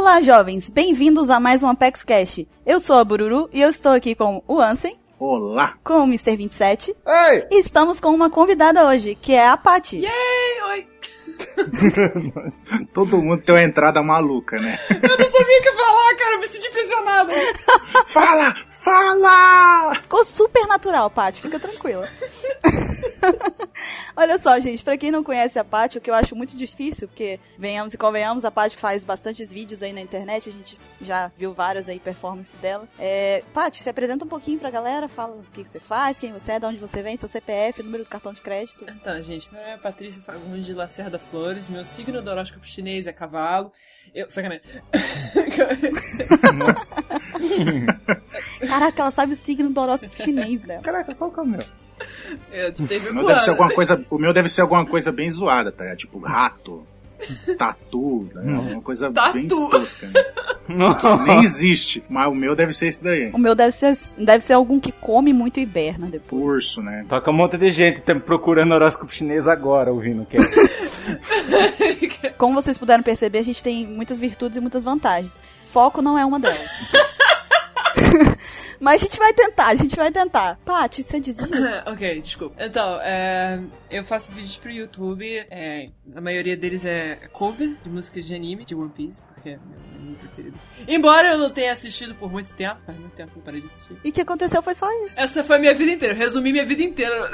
Olá, jovens! Bem-vindos a mais um Apex Cash. Eu sou a Bururu e eu estou aqui com o Ansem. Olá! Com o Mr. 27. Ei! E estamos com uma convidada hoje, que é a Paty. Yay! Oi! Todo mundo tem uma entrada maluca, né? Eu não sabia o que falar, cara, eu me senti impressionada. fala! Fala! Ficou super natural, Paty, fica tranquila. Olha só, gente, pra quem não conhece a Paty, o que eu acho muito difícil, porque venhamos e convenhamos, a Paty faz bastantes vídeos aí na internet, a gente já viu várias aí performances dela. É, Paty, se apresenta um pouquinho pra galera, fala o que, que, você faz, quem você é, de onde você vem, seu CPF, número do cartão de crédito. Então, gente, meu nome é Patrícia Fagundes de Lacerda Flores, meu signo do horóscopo chinês é cavalo. Eu, sacanagem. Nossa. Caraca, ela sabe o signo do horóscopo chinês dela. Caraca, qual que é o meu? Eu o meu deve ser alguma coisa, o meu deve ser alguma coisa bem zoada, tá? Tipo rato, tatu, né? uma coisa Tatu. bem tosca. Né? Nem existe, mas o meu deve ser esse daí. O meu deve ser, deve ser algum que come muito e hiberna depois. Urso, né? Toca um monte de gente tá procurando horóscopo chinês agora, ouvindo o que Como vocês puderam perceber, a gente tem muitas virtudes e muitas vantagens. Foco não é uma delas. Mas a gente vai tentar, a gente vai tentar. Paty, você dizia? ok, desculpa. Então, é, eu faço vídeos pro YouTube. É, a maioria deles é cover de músicas de anime, de One Piece, porque é meu preferido. Embora eu não tenha assistido por muito tempo, faz muito tempo que eu parei de assistir. E o que aconteceu foi só isso. Essa foi a minha vida inteira, eu resumi minha vida inteira.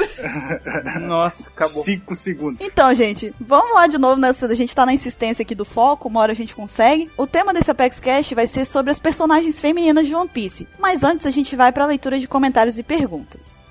Nossa, acabou. Cinco segundos. Então, gente, vamos lá de novo nessa. A gente tá na insistência aqui do foco, uma hora a gente consegue. O tema desse Apex Cash vai ser sobre as personagens femininas de One Piece. Mas antes a gente vai pra leitura de comentários e perguntas.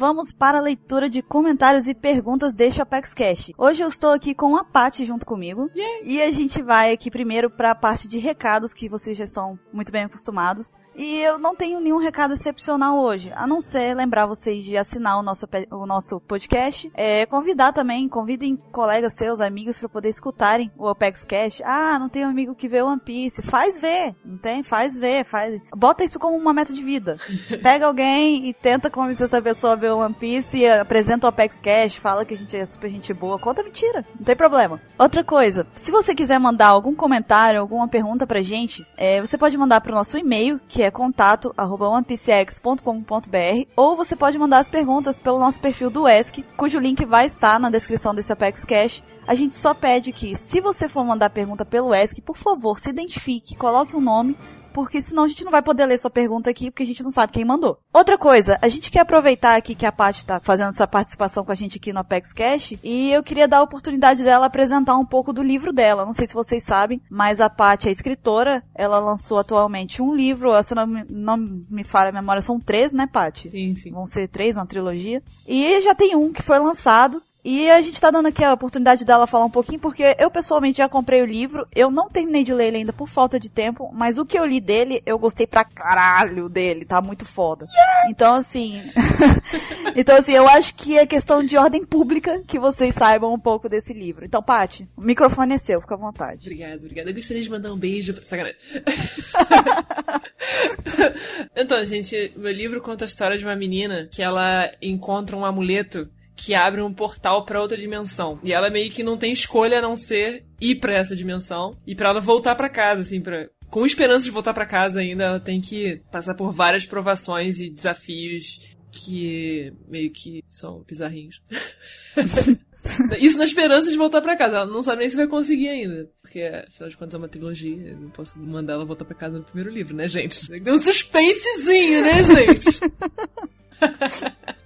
Vamos para a leitura de comentários e perguntas deste Apex Cash. Hoje eu estou aqui com a Paty junto comigo. Yeah. E a gente vai aqui primeiro para a parte de recados que vocês já estão muito bem acostumados. E eu não tenho nenhum recado excepcional hoje, a não ser lembrar vocês de assinar o nosso, o nosso podcast. É, convidar também, convidem colegas seus, amigos, para poder escutarem o Apex Cash. Ah, não tem um amigo que vê One Piece. Faz ver, não tem? Faz ver, faz. Bota isso como uma meta de vida. Pega alguém e tenta convencer essa pessoa a ver One Piece apresenta o Apex Cash, fala que a gente é super gente boa. Conta mentira, não tem problema. Outra coisa, se você quiser mandar algum comentário, alguma pergunta pra gente, é, você pode mandar pro nosso e-mail, que é contato arroba ou você pode mandar as perguntas pelo nosso perfil do ESC, cujo link vai estar na descrição desse Apex Cash. A gente só pede que, se você for mandar pergunta pelo ESC, por favor, se identifique, coloque um nome, porque senão a gente não vai poder ler sua pergunta aqui, porque a gente não sabe quem mandou. Outra coisa, a gente quer aproveitar aqui que a Paty tá fazendo essa participação com a gente aqui no Apex Cash, e eu queria dar a oportunidade dela apresentar um pouco do livro dela. Não sei se vocês sabem, mas a Paty é escritora, ela lançou atualmente um livro, se não, não me falha a memória, são três, né, Paty? Sim, sim. Vão ser três, uma trilogia. E já tem um que foi lançado, e a gente tá dando aqui a oportunidade dela falar um pouquinho, porque eu pessoalmente já comprei o livro, eu não terminei de ler ele ainda por falta de tempo, mas o que eu li dele, eu gostei pra caralho dele, tá muito foda. Yeah! Então assim, então assim, eu acho que é questão de ordem pública que vocês saibam um pouco desse livro. Então, Paty, o microfone é seu, fica à vontade. Obrigada, obrigada. Eu gostaria de mandar um beijo pra... Sacanagem. então, gente, meu livro conta a história de uma menina que ela encontra um amuleto que abre um portal para outra dimensão. E ela meio que não tem escolha a não ser ir para essa dimensão e para ela voltar para casa, assim, para com esperança de voltar para casa ainda, ela tem que passar por várias provações e desafios que meio que são bizarrinhos. Isso na esperança de voltar para casa. Ela não sabe nem se vai conseguir ainda. Porque, afinal de contas, é uma trilogia. Eu não posso mandar ela voltar para casa no primeiro livro, né, gente? Tem um suspensezinho, né, gente?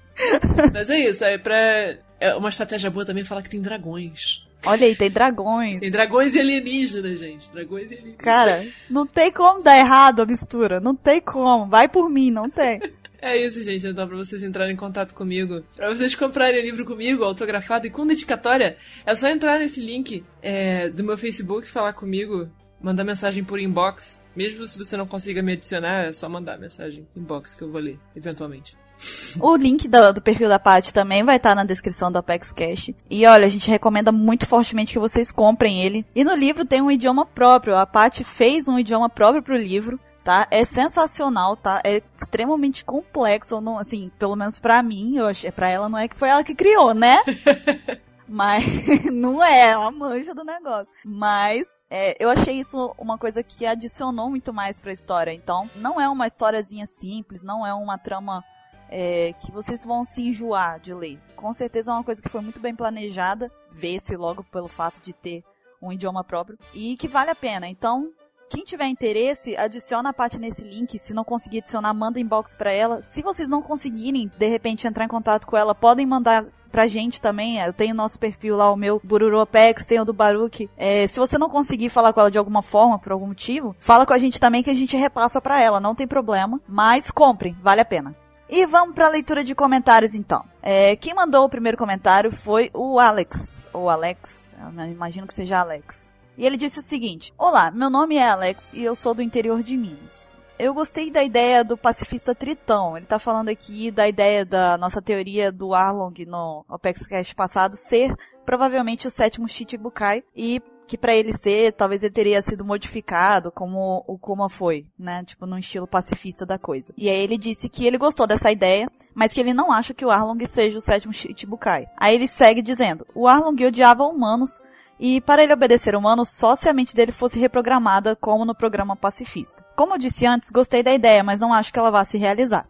Mas é isso, é pra. É uma estratégia boa também falar que tem dragões. Olha aí, tem dragões. Tem dragões e alienígenas, gente. Dragões e alienígenas. Cara, não tem como dar errado a mistura. Não tem como. Vai por mim, não tem. É isso, gente. Então, pra vocês entrarem em contato comigo, pra vocês comprarem o livro comigo, autografado e com dedicatória, é só entrar nesse link é, do meu Facebook, falar comigo, mandar mensagem por inbox. Mesmo se você não consiga me adicionar, é só mandar mensagem inbox que eu vou ler, eventualmente. O link do, do perfil da Paty também vai estar na descrição do Apex Cash. E olha, a gente recomenda muito fortemente que vocês comprem ele. E no livro tem um idioma próprio. A Paty fez um idioma próprio pro livro. Tá? É sensacional, tá? É extremamente complexo, não, assim, pelo menos para mim, eu achei, para ela não é que foi ela que criou, né? Mas não é, ela manja do negócio. Mas é, eu achei isso uma coisa que adicionou muito mais pra história. Então, não é uma historiazinha simples, não é uma trama é, que vocês vão se enjoar de ler. Com certeza é uma coisa que foi muito bem planejada, vê-se logo pelo fato de ter um idioma próprio, e que vale a pena. Então, quem tiver interesse, adiciona a parte nesse link. Se não conseguir adicionar, manda inbox para ela. Se vocês não conseguirem, de repente, entrar em contato com ela, podem mandar pra gente também. Eu tenho nosso perfil lá, o meu Bururu Apex, tem o do Baruch. É, se você não conseguir falar com ela de alguma forma, por algum motivo, fala com a gente também que a gente repassa para ela, não tem problema. Mas comprem, vale a pena. E vamos para a leitura de comentários então. É, quem mandou o primeiro comentário foi o Alex, ou Alex, eu imagino que seja Alex. E ele disse o seguinte: Olá, meu nome é Alex e eu sou do interior de Minas. Eu gostei da ideia do pacifista Tritão. Ele tá falando aqui da ideia da nossa teoria do Arlong no Apex Cash passado ser provavelmente o sétimo Shichibukai e que para ele ser, talvez ele teria sido modificado como o Kuma foi, né? Tipo, no estilo pacifista da coisa. E aí ele disse que ele gostou dessa ideia, mas que ele não acha que o Arlong seja o sétimo Shichibukai. Aí ele segue dizendo: "O Arlong odiava humanos e para ele obedecer humanos só se a mente dele fosse reprogramada como no programa pacifista. Como eu disse antes, gostei da ideia, mas não acho que ela vá se realizar.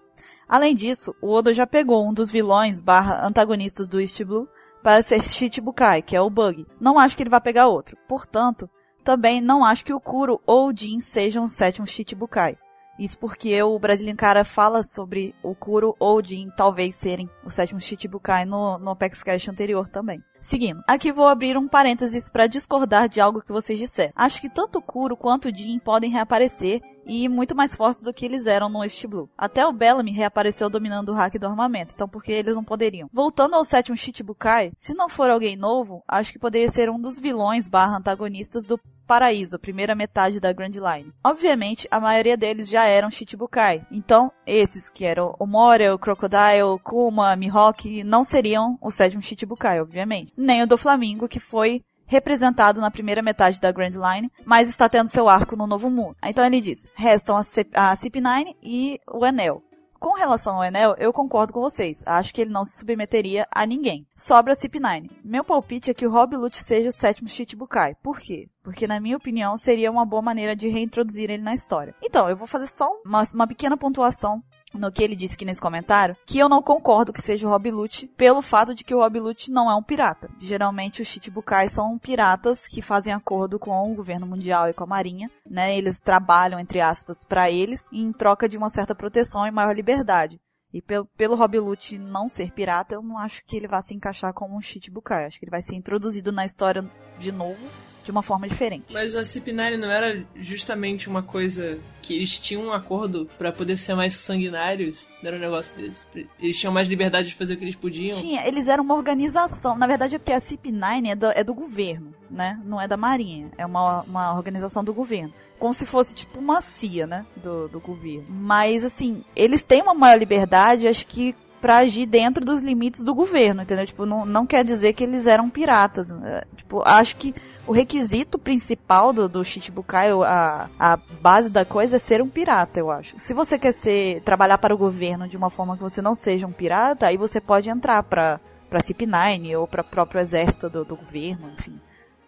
Além disso, o Oda já pegou um dos vilões barra antagonistas do East Blue para ser Shichibukai, que é o Bug. Não acho que ele vá pegar outro. Portanto, também não acho que o Kuro ou o Jin sejam o sétimo Shichibukai. Isso porque o Brasilian Cara fala sobre o Kuro ou o Jin talvez serem o sétimo Shichibukai no, no Apex Cash anterior também. Seguindo, aqui vou abrir um parênteses para discordar de algo que vocês disseram. Acho que tanto o Kuro quanto o Jin podem reaparecer e muito mais fortes do que eles eram no East Blue. Até o Bellamy reapareceu dominando o hack do armamento, então por que eles não poderiam? Voltando ao sétimo Shichibukai, se não for alguém novo, acho que poderia ser um dos vilões barra antagonistas do Paraíso, primeira metade da Grand Line. Obviamente, a maioria deles já eram Shichibukai, então esses que eram o Moria, o Crocodile, Kuma, Mihawk, não seriam o sétimo Shichibukai, obviamente nem o do Flamengo, que foi representado na primeira metade da Grand Line, mas está tendo seu arco no Novo Mundo. Então ele diz: restam a, a CP9 e o Enel. Com relação ao Enel, eu concordo com vocês. Acho que ele não se submeteria a ninguém. Sobra a CP9. Meu palpite é que o Rob Lute seja o sétimo Shichibukai. Por quê? Porque, na minha opinião, seria uma boa maneira de reintroduzir ele na história. Então, eu vou fazer só uma, uma pequena pontuação no que ele disse aqui nesse comentário, que eu não concordo que seja o Rob Lute, pelo fato de que o Rob Lute não é um pirata. Geralmente os Chichibukai são piratas que fazem acordo com o governo mundial e com a marinha, né? Eles trabalham, entre aspas, para eles, em troca de uma certa proteção e maior liberdade. E pelo, pelo Rob Lute não ser pirata, eu não acho que ele vá se encaixar como um Chichibukai. Acho que ele vai ser introduzido na história de novo de uma forma diferente. Mas a CP9 não era justamente uma coisa que eles tinham um acordo para poder ser mais sanguinários? Não era um negócio desse? Eles tinham mais liberdade de fazer o que eles podiam? Tinha, eles eram uma organização. Na verdade, é porque a CP9 é do, é do governo, né? Não é da Marinha. É uma, uma organização do governo. Como se fosse tipo uma CIA, né? Do, do governo. Mas, assim, eles têm uma maior liberdade, acho que para agir dentro dos limites do governo, entendeu? Tipo, não, não quer dizer que eles eram piratas. Né? Tipo, acho que o requisito principal do, do Shichibukai, a, a base da coisa é ser um pirata, eu acho. Se você quer ser, trabalhar para o governo de uma forma que você não seja um pirata, aí você pode entrar pra, pra CP9 ou para próprio exército do, do governo, enfim.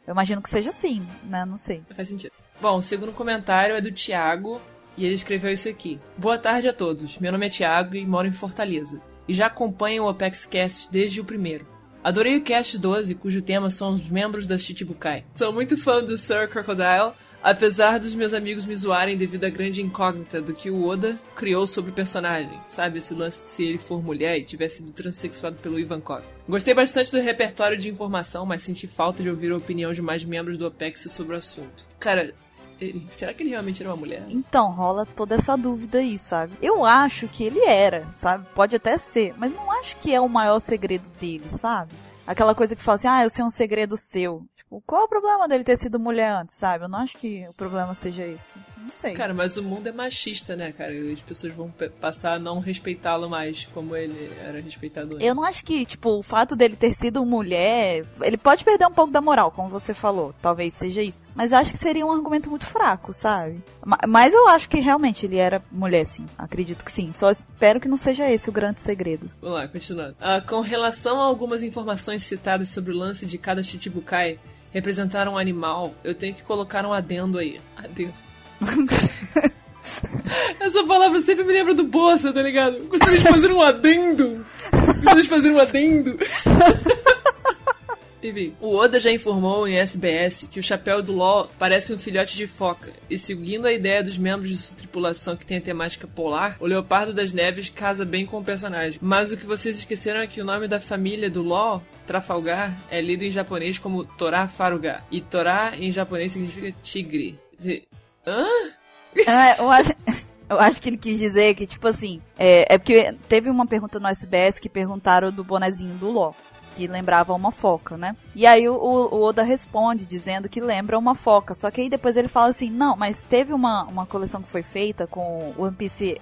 Eu imagino que seja assim, né? Não sei. Faz sentido. Bom, o segundo comentário é do Thiago, e ele escreveu isso aqui. Boa tarde a todos. Meu nome é Thiago e moro em Fortaleza e já acompanham o Apex Cast desde o primeiro. Adorei o Cast 12, cujo tema são os membros da Chichibukai. Sou muito fã do Sir Crocodile, apesar dos meus amigos me zoarem devido à grande incógnita do que o Oda criou sobre o personagem. Sabe, esse lance de se ele for mulher e tivesse sido transexuado pelo Ivankov. Gostei bastante do repertório de informação, mas senti falta de ouvir a opinião de mais membros do Apex sobre o assunto. Cara, ele, será que ele realmente era uma mulher? Então, rola toda essa dúvida aí, sabe? Eu acho que ele era, sabe? Pode até ser, mas não acho que é o maior segredo dele, sabe? aquela coisa que fala assim, ah, eu sei um segredo seu. Tipo, qual é o problema dele ter sido mulher antes, sabe? Eu não acho que o problema seja isso. Não sei. Cara, mas o mundo é machista, né, cara? As pessoas vão passar a não respeitá-lo mais como ele era respeitado antes. Eu não acho que, tipo, o fato dele ter sido mulher, ele pode perder um pouco da moral, como você falou. Talvez seja isso. Mas acho que seria um argumento muito fraco, sabe? Mas eu acho que realmente ele era mulher, sim. Acredito que sim. Só espero que não seja esse o grande segredo. Vamos lá, continuando. Ah, com relação a algumas informações informações citadas sobre o lance de cada Chichibukai representar um animal, eu tenho que colocar um adendo aí. Adendo. Essa palavra sempre me lembra do Bossa, tá ligado? Gostaria de fazer um adendo. Gostaria de fazer um adendo. O Oda já informou em SBS que o chapéu do LOL parece um filhote de foca, e seguindo a ideia dos membros de sua tripulação que tem a temática polar, o Leopardo das Neves casa bem com o personagem. Mas o que vocês esqueceram é que o nome da família do LOL, Trafalgar, é lido em japonês como Torá Faruga, e Torá em japonês significa tigre. Hã? Ah, eu acho... Eu acho que ele quis dizer que, tipo assim, é, é, porque teve uma pergunta no SBS que perguntaram do bonezinho do LOL que lembrava uma foca, né? E aí o, o, Oda responde dizendo que lembra uma foca. Só que aí depois ele fala assim: não, mas teve uma, uma coleção que foi feita com One Piece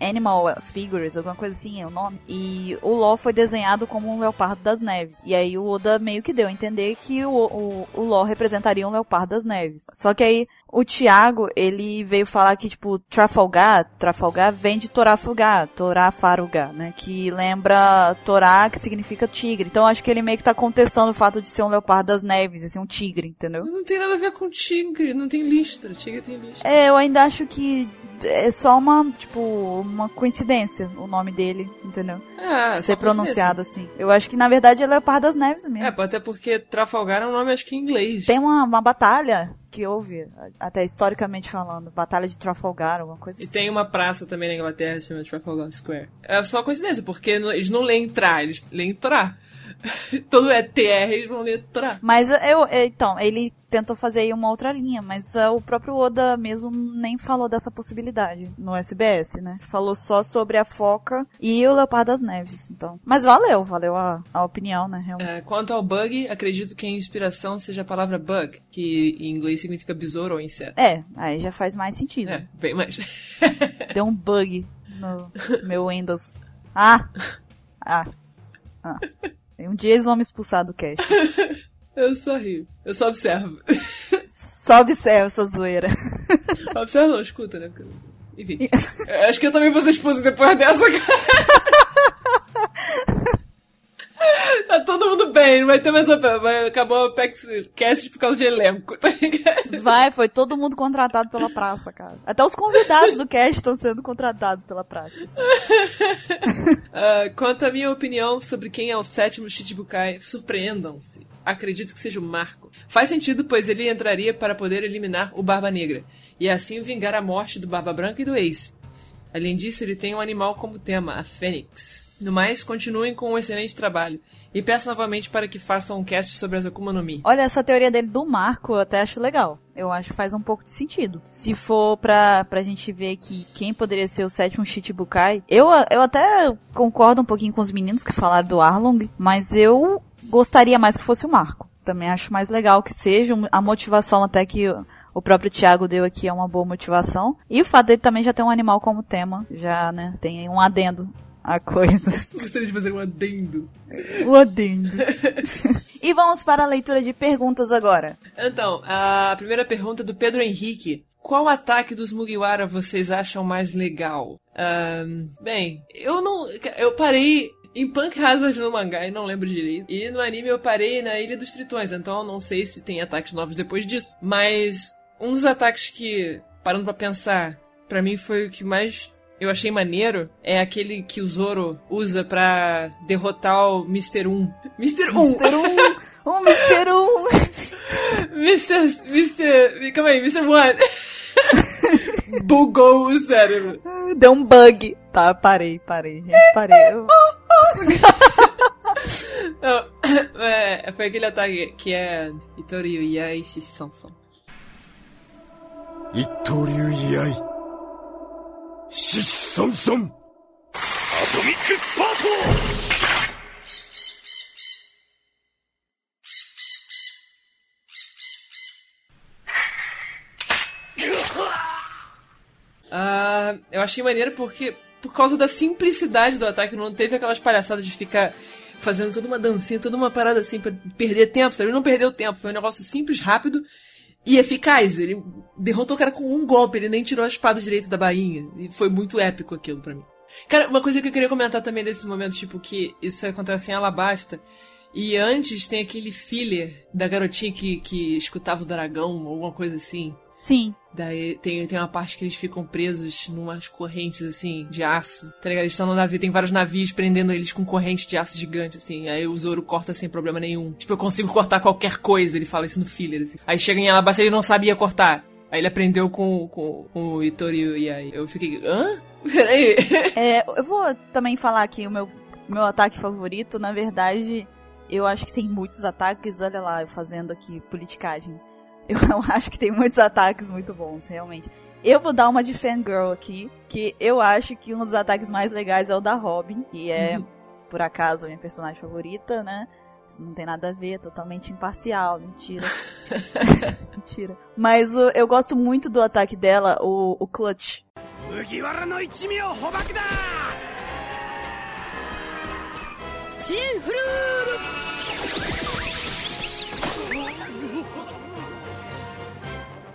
Animal Figures, alguma coisa assim é o nome. E o Ló foi desenhado como um leopardo das neves. E aí o Oda meio que deu a entender que o, o, o representaria um leopardo das neves. Só que aí o Thiago, ele veio falar que, tipo, Trafalgar, Trafalgar vem de Torafugar, Torafaruga, né? Que lembra Torá, que significa tigre. Então acho que ele meio que tá contestando o fato de ser um leopardo das neves, assim, um tigre, entendeu? Não tem nada a ver com tigre, não tem listra, tigre tem listra. É, eu ainda acho que é só uma, tipo, uma coincidência o nome dele, entendeu? É, Ser pronunciado assim. Eu acho que, na verdade, é Leopardo das Neves mesmo. É, até porque Trafalgar é um nome, acho que em inglês. Tem uma, uma batalha que houve, até historicamente falando, Batalha de Trafalgar, alguma coisa e assim. E tem uma praça também na Inglaterra chamada Trafalgar Square. É só coincidência, porque eles não leem entrar, eles leem entrar. Todo é TR, eles vão letrar. Mas eu, é, então, ele tentou fazer aí uma outra linha, mas uh, o próprio Oda mesmo nem falou dessa possibilidade no SBS, né? Falou só sobre a foca e o Leopardo das Neves, então. Mas valeu, valeu a, a opinião, né? Realmente. É, quanto ao bug, acredito que a inspiração seja a palavra bug, que em inglês significa besouro ou inseto. É, aí já faz mais sentido. É, bem mais. Deu um bug no meu Windows. Ah! Ah! Ah! Um dia eles vão me expulsar do cast. eu só rio. Eu só observo. só observo essa zoeira. Observa não, escuta, né? Enfim. acho que eu também vou ser expulsa depois dessa, cara. Tá todo mundo bem, não vai ter mais. Acabou o cast por causa de elenco, tá ligado? Vai, foi todo mundo contratado pela praça, cara. Até os convidados do cast estão sendo contratados pela praça. Assim. uh, quanto à minha opinião sobre quem é o sétimo Shichibukai, surpreendam-se. Acredito que seja o Marco. Faz sentido, pois ele entraria para poder eliminar o Barba Negra e assim vingar a morte do Barba Branca e do Ace. Além disso, ele tem um animal como tema, a Fênix. No mais, continuem com um excelente trabalho. E peço novamente para que façam um cast sobre as Akuma no Mi. Olha, essa teoria dele do Marco eu até acho legal. Eu acho que faz um pouco de sentido. Se for pra, pra gente ver que quem poderia ser o sétimo Shichibukai, eu, eu até concordo um pouquinho com os meninos que falaram do Arlong, mas eu gostaria mais que fosse o Marco. Também acho mais legal que seja. A motivação até que o próprio Thiago deu aqui é uma boa motivação. E o fato dele também já ter um animal como tema, já, né, tem um adendo a coisa. Gostaria de fazer um adendo. O adendo. e vamos para a leitura de perguntas agora. Então, a primeira pergunta é do Pedro Henrique. Qual ataque dos Mugiwara vocês acham mais legal? Um, bem, eu não. Eu parei em Punk Hazard no mangá e não lembro direito. E no anime eu parei na Ilha dos Tritões, então eu não sei se tem ataques novos depois disso. Mas um dos ataques que, parando para pensar, para mim foi o que mais eu achei maneiro é aquele que o Zoro usa pra derrotar o Mr. 1. Mr. 1! Mr. 1! O Mr. 1! Mr. Mr. Calma aí, Mr. 1! Bugou o cérebro. Deu um bug. Tá, parei, parei, gente, parei. Não, é, foi aquele ataque que é Itoriu Yai Shisansan. Itoriu Yai 獅子孫孫アトミックスパート Uh, ah, eu achei maneiro porque, por causa da simplicidade do ataque, não teve aquelas palhaçadas de ficar fazendo toda uma dancinha, toda uma parada assim pra perder tempo, sabe? Ele não perdeu tempo, foi um negócio simples, rápido e eficaz. Ele derrotou o cara com um golpe, ele nem tirou a espada direita da bainha. E foi muito épico aquilo pra mim. Cara, uma coisa que eu queria comentar também desse momento, tipo, que isso acontece em Alabasta. E antes tem aquele filler da garotinha que, que escutava o dragão, alguma coisa assim. Sim. Daí tem, tem uma parte que eles ficam presos numas correntes, assim, de aço. Tá ligado? Eles estão no navio, tem vários navios prendendo eles com corrente de aço gigante, assim. Aí o Zoro corta sem problema nenhum. Tipo, eu consigo cortar qualquer coisa, ele fala isso no filler, assim. Aí chega em Alabasta ele não sabia cortar. Aí ele aprendeu com, com, com o Itori e aí eu fiquei, hã? Peraí. É, eu vou também falar aqui o meu, meu ataque favorito. Na verdade, eu acho que tem muitos ataques. Olha lá, eu fazendo aqui politicagem. Eu acho que tem muitos ataques muito bons, realmente. Eu vou dar uma de fangirl aqui, que eu acho que um dos ataques mais legais é o da Robin, que é, uhum. por acaso, a minha personagem favorita, né? Isso não tem nada a ver, é totalmente imparcial, mentira. mentira. Mas uh, eu gosto muito do ataque dela, o, o Clutch.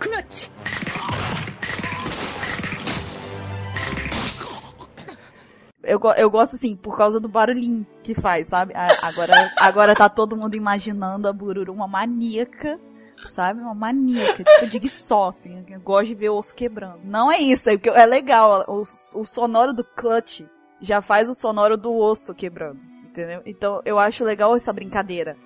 Knut! Eu, eu gosto assim, por causa do barulhinho que faz, sabe? Ah, agora, agora tá todo mundo imaginando a Bururu uma maníaca sabe? Uma maníaca, tipo de só, assim, gosto de ver osso quebrando. Não é isso, é, é legal, o, o sonoro do clutch já faz o sonoro do osso quebrando, entendeu? Então eu acho legal essa brincadeira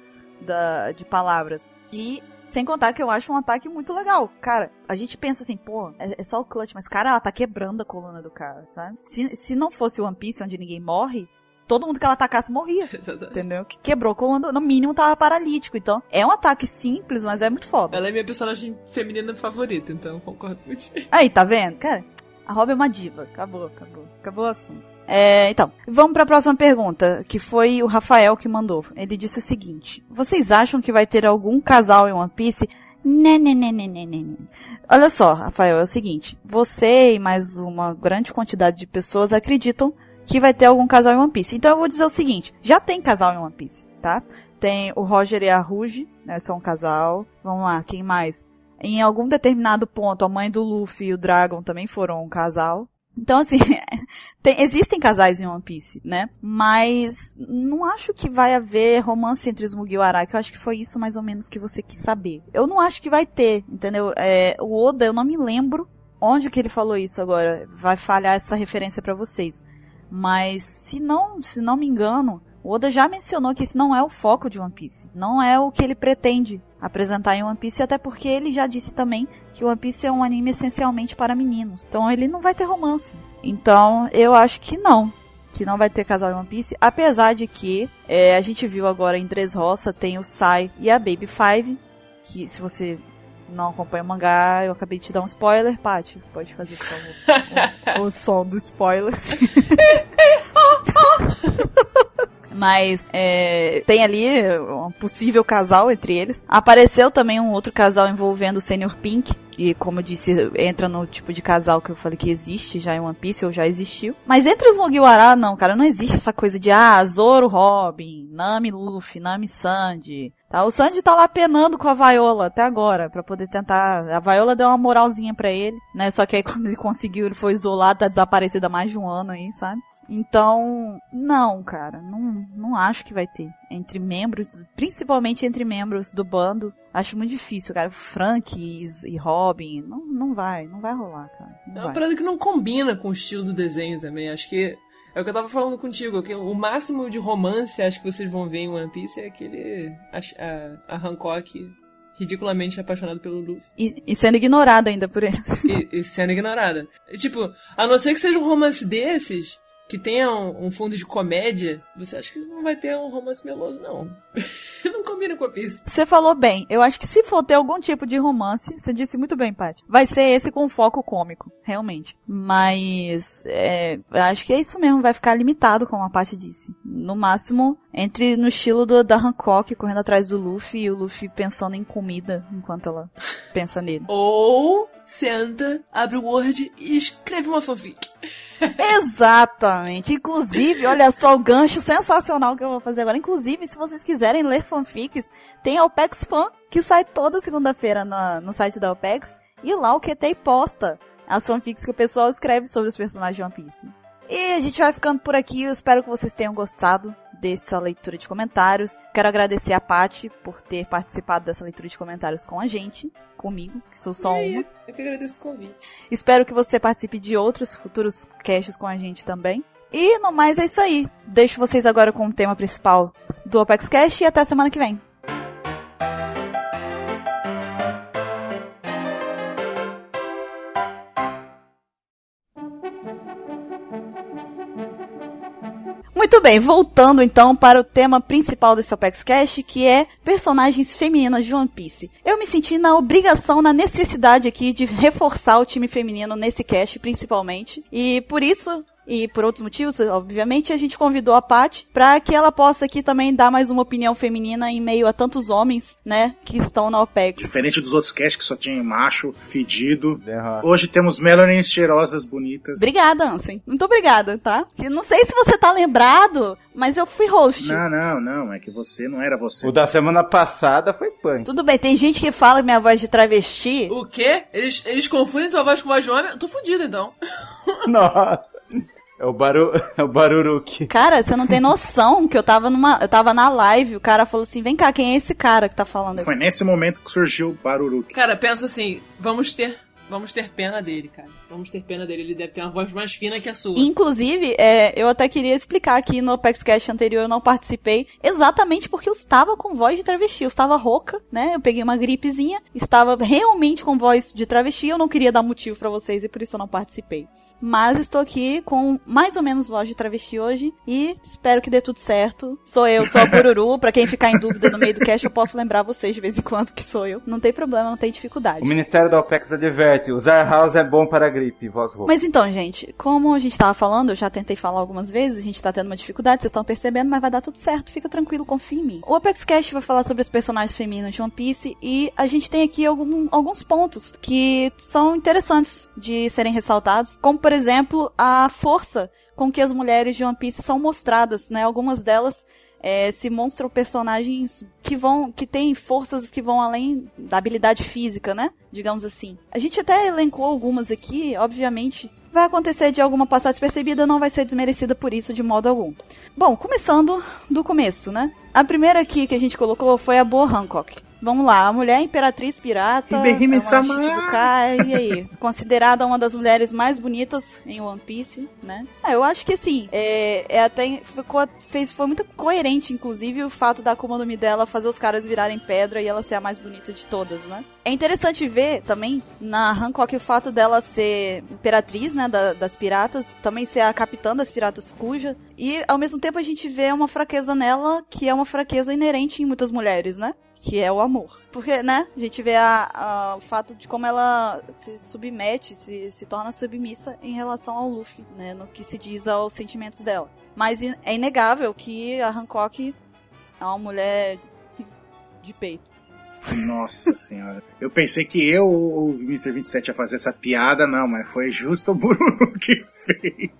da, de palavras. E sem contar que eu acho um ataque muito legal. Cara, a gente pensa assim, pô, é, é só o clutch, mas cara, ela tá quebrando a coluna do cara, sabe? Se, se não fosse o One Piece onde ninguém morre, todo mundo que ela atacasse morria. entendeu? Que quebrou quando no mínimo tava paralítico. Então, é um ataque simples, mas é muito foda. Ela é minha personagem feminina favorita, então concordo com você. Aí, tá vendo? Cara, a Robin é uma diva. Acabou, acabou. Acabou o assunto. É, então, vamos para a próxima pergunta, que foi o Rafael que mandou. Ele disse o seguinte: Vocês acham que vai ter algum casal em One Piece? Né, né, né, né, né, né. Olha só, Rafael, é o seguinte: você e mais uma grande quantidade de pessoas acreditam que vai ter algum casal em One Piece. Então eu vou dizer o seguinte: já tem casal em One Piece, tá? Tem o Roger e a Rouge, né? São um casal. Vamos lá, quem mais? Em algum determinado ponto, a mãe do Luffy e o Dragon também foram um casal. Então, assim, tem, existem casais em One Piece, né? Mas não acho que vai haver romance entre os Mugiwara, que eu acho que foi isso mais ou menos que você quis saber. Eu não acho que vai ter, entendeu? É, o Oda, eu não me lembro onde que ele falou isso agora. Vai falhar essa referência para vocês. Mas se não, se não me engano, o Oda já mencionou que esse não é o foco de One Piece. Não é o que ele pretende apresentar em One Piece, até porque ele já disse também que One Piece é um anime essencialmente para meninos. Então ele não vai ter romance. Então eu acho que não. Que não vai ter casal em One Piece. Apesar de que é, a gente viu agora em Dressrosa tem o Sai e a Baby Five. Que se você não acompanha o mangá, eu acabei de te dar um spoiler, Paty. Pode fazer, por favor, o, o som do spoiler. Mas é, tem ali um possível casal entre eles. Apareceu também um outro casal envolvendo o Senior Pink, como eu disse, entra no tipo de casal que eu falei que existe já em One Piece, ou já existiu. Mas entre os Mugiwara, não, cara, não existe essa coisa de, ah, Zoro Robin, Nami Luffy, Nami Sandy. Tá? O Sandy tá lá penando com a Viola até agora, para poder tentar. A Viola deu uma moralzinha para ele, né? Só que aí quando ele conseguiu, ele foi isolado, tá desaparecido há mais de um ano aí, sabe? Então, não, cara, não, não acho que vai ter. Entre membros, principalmente entre membros do bando, acho muito difícil, cara. Frank e, Robin, não, não vai, não vai rolar, cara. Não é uma parada que não combina com o estilo do desenho também. Acho que é o que eu tava falando contigo, que o máximo de romance acho que vocês vão ver em One Piece é aquele. a, a, a Hancock ridiculamente apaixonado pelo Luffy. E, e, sendo ignorada ainda por ele. E, e, sendo ignorada. Tipo, a não ser que seja um romance desses, que tenha um, um fundo de comédia, você acha que não vai ter um romance meloso, não. não combina com a Piece. Você falou bem. Eu acho que se for ter algum tipo de romance, você disse muito bem, Paty, vai ser esse com foco cômico, realmente. Mas é, eu acho que é isso mesmo, vai ficar limitado, como a Paty disse. No máximo, entre no estilo do, da Hancock correndo atrás do Luffy e o Luffy pensando em comida enquanto ela pensa nele. Ou senta, abre o Word e escreve uma fanfic. Exatamente. Inclusive, olha só o gancho sensacional que eu vou fazer agora. Inclusive, se vocês quiserem ler fanfics, tem a OPEX Fan, que sai toda segunda-feira no, site da OPEX. E lá o QT posta as fanfics que o pessoal escreve sobre os personagens de One Piece. E a gente vai ficando por aqui. Eu espero que vocês tenham gostado dessa leitura de comentários. Quero agradecer a Paty por ter participado dessa leitura de comentários com a gente, comigo, que sou só uma. Eu que agradeço o convite. Espero que você participe de outros futuros caches com a gente também. E no mais é isso aí. Deixo vocês agora com o tema principal do Opex Cash e até a semana que vem. Muito bem, voltando então para o tema principal desse Opex Cash, que é personagens femininas de One Piece. Eu me senti na obrigação, na necessidade aqui de reforçar o time feminino nesse cast, principalmente. E por isso, e por outros motivos, obviamente, a gente convidou a Paty para que ela possa aqui também dar mais uma opinião feminina em meio a tantos homens, né, que estão na OPEX. Diferente dos outros casts que só tinha macho, fedido. Hoje temos Melanies cheirosas, bonitas. Obrigada, Ansem. Muito obrigada, tá? Eu não sei se você tá lembrado, mas eu fui host. Não, não, não. É que você não era você. O da semana passada foi punk. Tudo bem, tem gente que fala minha voz de travesti. O quê? Eles, eles confundem tua voz com voz de homem? Eu tô fudido, então. Nossa. É o, baru... é o Baruruki. Cara, você não tem noção que eu tava numa. Eu tava na live, o cara falou assim: vem cá, quem é esse cara que tá falando aqui? Foi nesse momento que surgiu o Baruruki. Cara, pensa assim, vamos ter... Vamos ter pena dele, cara. Vamos ter pena dele. Ele deve ter uma voz mais fina que a sua. Inclusive, é, eu até queria explicar aqui no Apex Cash anterior, eu não participei, exatamente porque eu estava com voz de travesti. Eu estava rouca, né? Eu peguei uma gripezinha, estava realmente com voz de travesti. Eu não queria dar motivo pra vocês e por isso eu não participei. Mas estou aqui com mais ou menos voz de travesti hoje e espero que dê tudo certo. Sou eu, sou a Bururu. pra quem ficar em dúvida no meio do cast, eu posso lembrar vocês de vez em quando que sou eu. Não tem problema, não tem dificuldade. O Ministério da OPEX adverte, usar house é bom para a gripe, voz rouca. Mas então, gente, como a gente tava falando, eu já tentei falar algumas vezes, a gente tá tendo uma dificuldade, vocês estão percebendo, mas vai dar tudo certo, fica tranquilo, confia em mim. O Apex Cash vai falar sobre as personagens femininas de One Piece e a gente tem aqui algum- alguns pontos que são interessantes de serem ressaltados, como por exemplo, a força com que as mulheres de One Piece são mostradas, né? Algumas delas é, se mostram personagens que vão, que têm forças que vão além da habilidade física, né? Digamos assim. A gente até elencou algumas aqui, obviamente. Vai acontecer de alguma passar despercebida, não vai ser desmerecida por isso de modo algum. Bom, começando do começo, né? A primeira aqui que a gente colocou foi a Boa Hancock. Vamos lá, a mulher imperatriz pirata, Ibrahim é. Shichibukai, e aí? Considerada uma das mulheres mais bonitas em One Piece, né? Ah, eu acho que assim, é, é até ficou, fez, foi muito coerente, inclusive, o fato da Akuma no Mi dela fazer os caras virarem pedra e ela ser a mais bonita de todas, né? É interessante ver também na Hancock o fato dela ser imperatriz, né, da- das piratas, também ser a capitã das piratas cuja, e ao mesmo tempo a gente vê uma fraqueza nela que é uma fraqueza inerente em muitas mulheres, né? Que é o amor. Porque, né, a gente vê a- a- o fato de como ela se submete, se, se torna submissa em relação ao Luffy, né, no que se diz aos sentimentos dela. Mas é inegável que a Hancock é uma mulher de peito. Nossa senhora. Eu pensei que eu ou o Mr. 27 ia fazer essa piada, não, mas foi justo o Bururu que fez.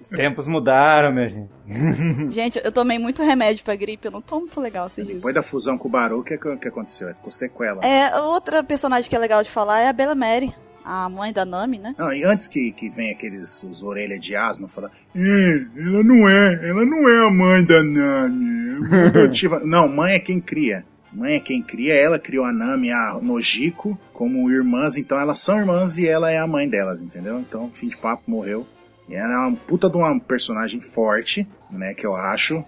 Os tempos mudaram, minha gente. Gente, eu tomei muito remédio pra gripe, eu não tô muito legal assim. Depois da fusão com o Baru, o que, que que aconteceu? Ficou sequela. É, outra personagem que é legal de falar é a Bella Mary, a mãe da Nami, né? Não, e antes que, que vem aqueles os orelhas de asno falar, é, ela não é, ela não é a mãe da Nami. é muito adotiva." não, mãe é quem cria. Mãe é quem cria, ela criou a Nami a Nojiko como irmãs, então elas são irmãs e ela é a mãe delas, entendeu? Então, fim de papo, morreu. E ela é uma puta de uma personagem forte, né, que eu acho.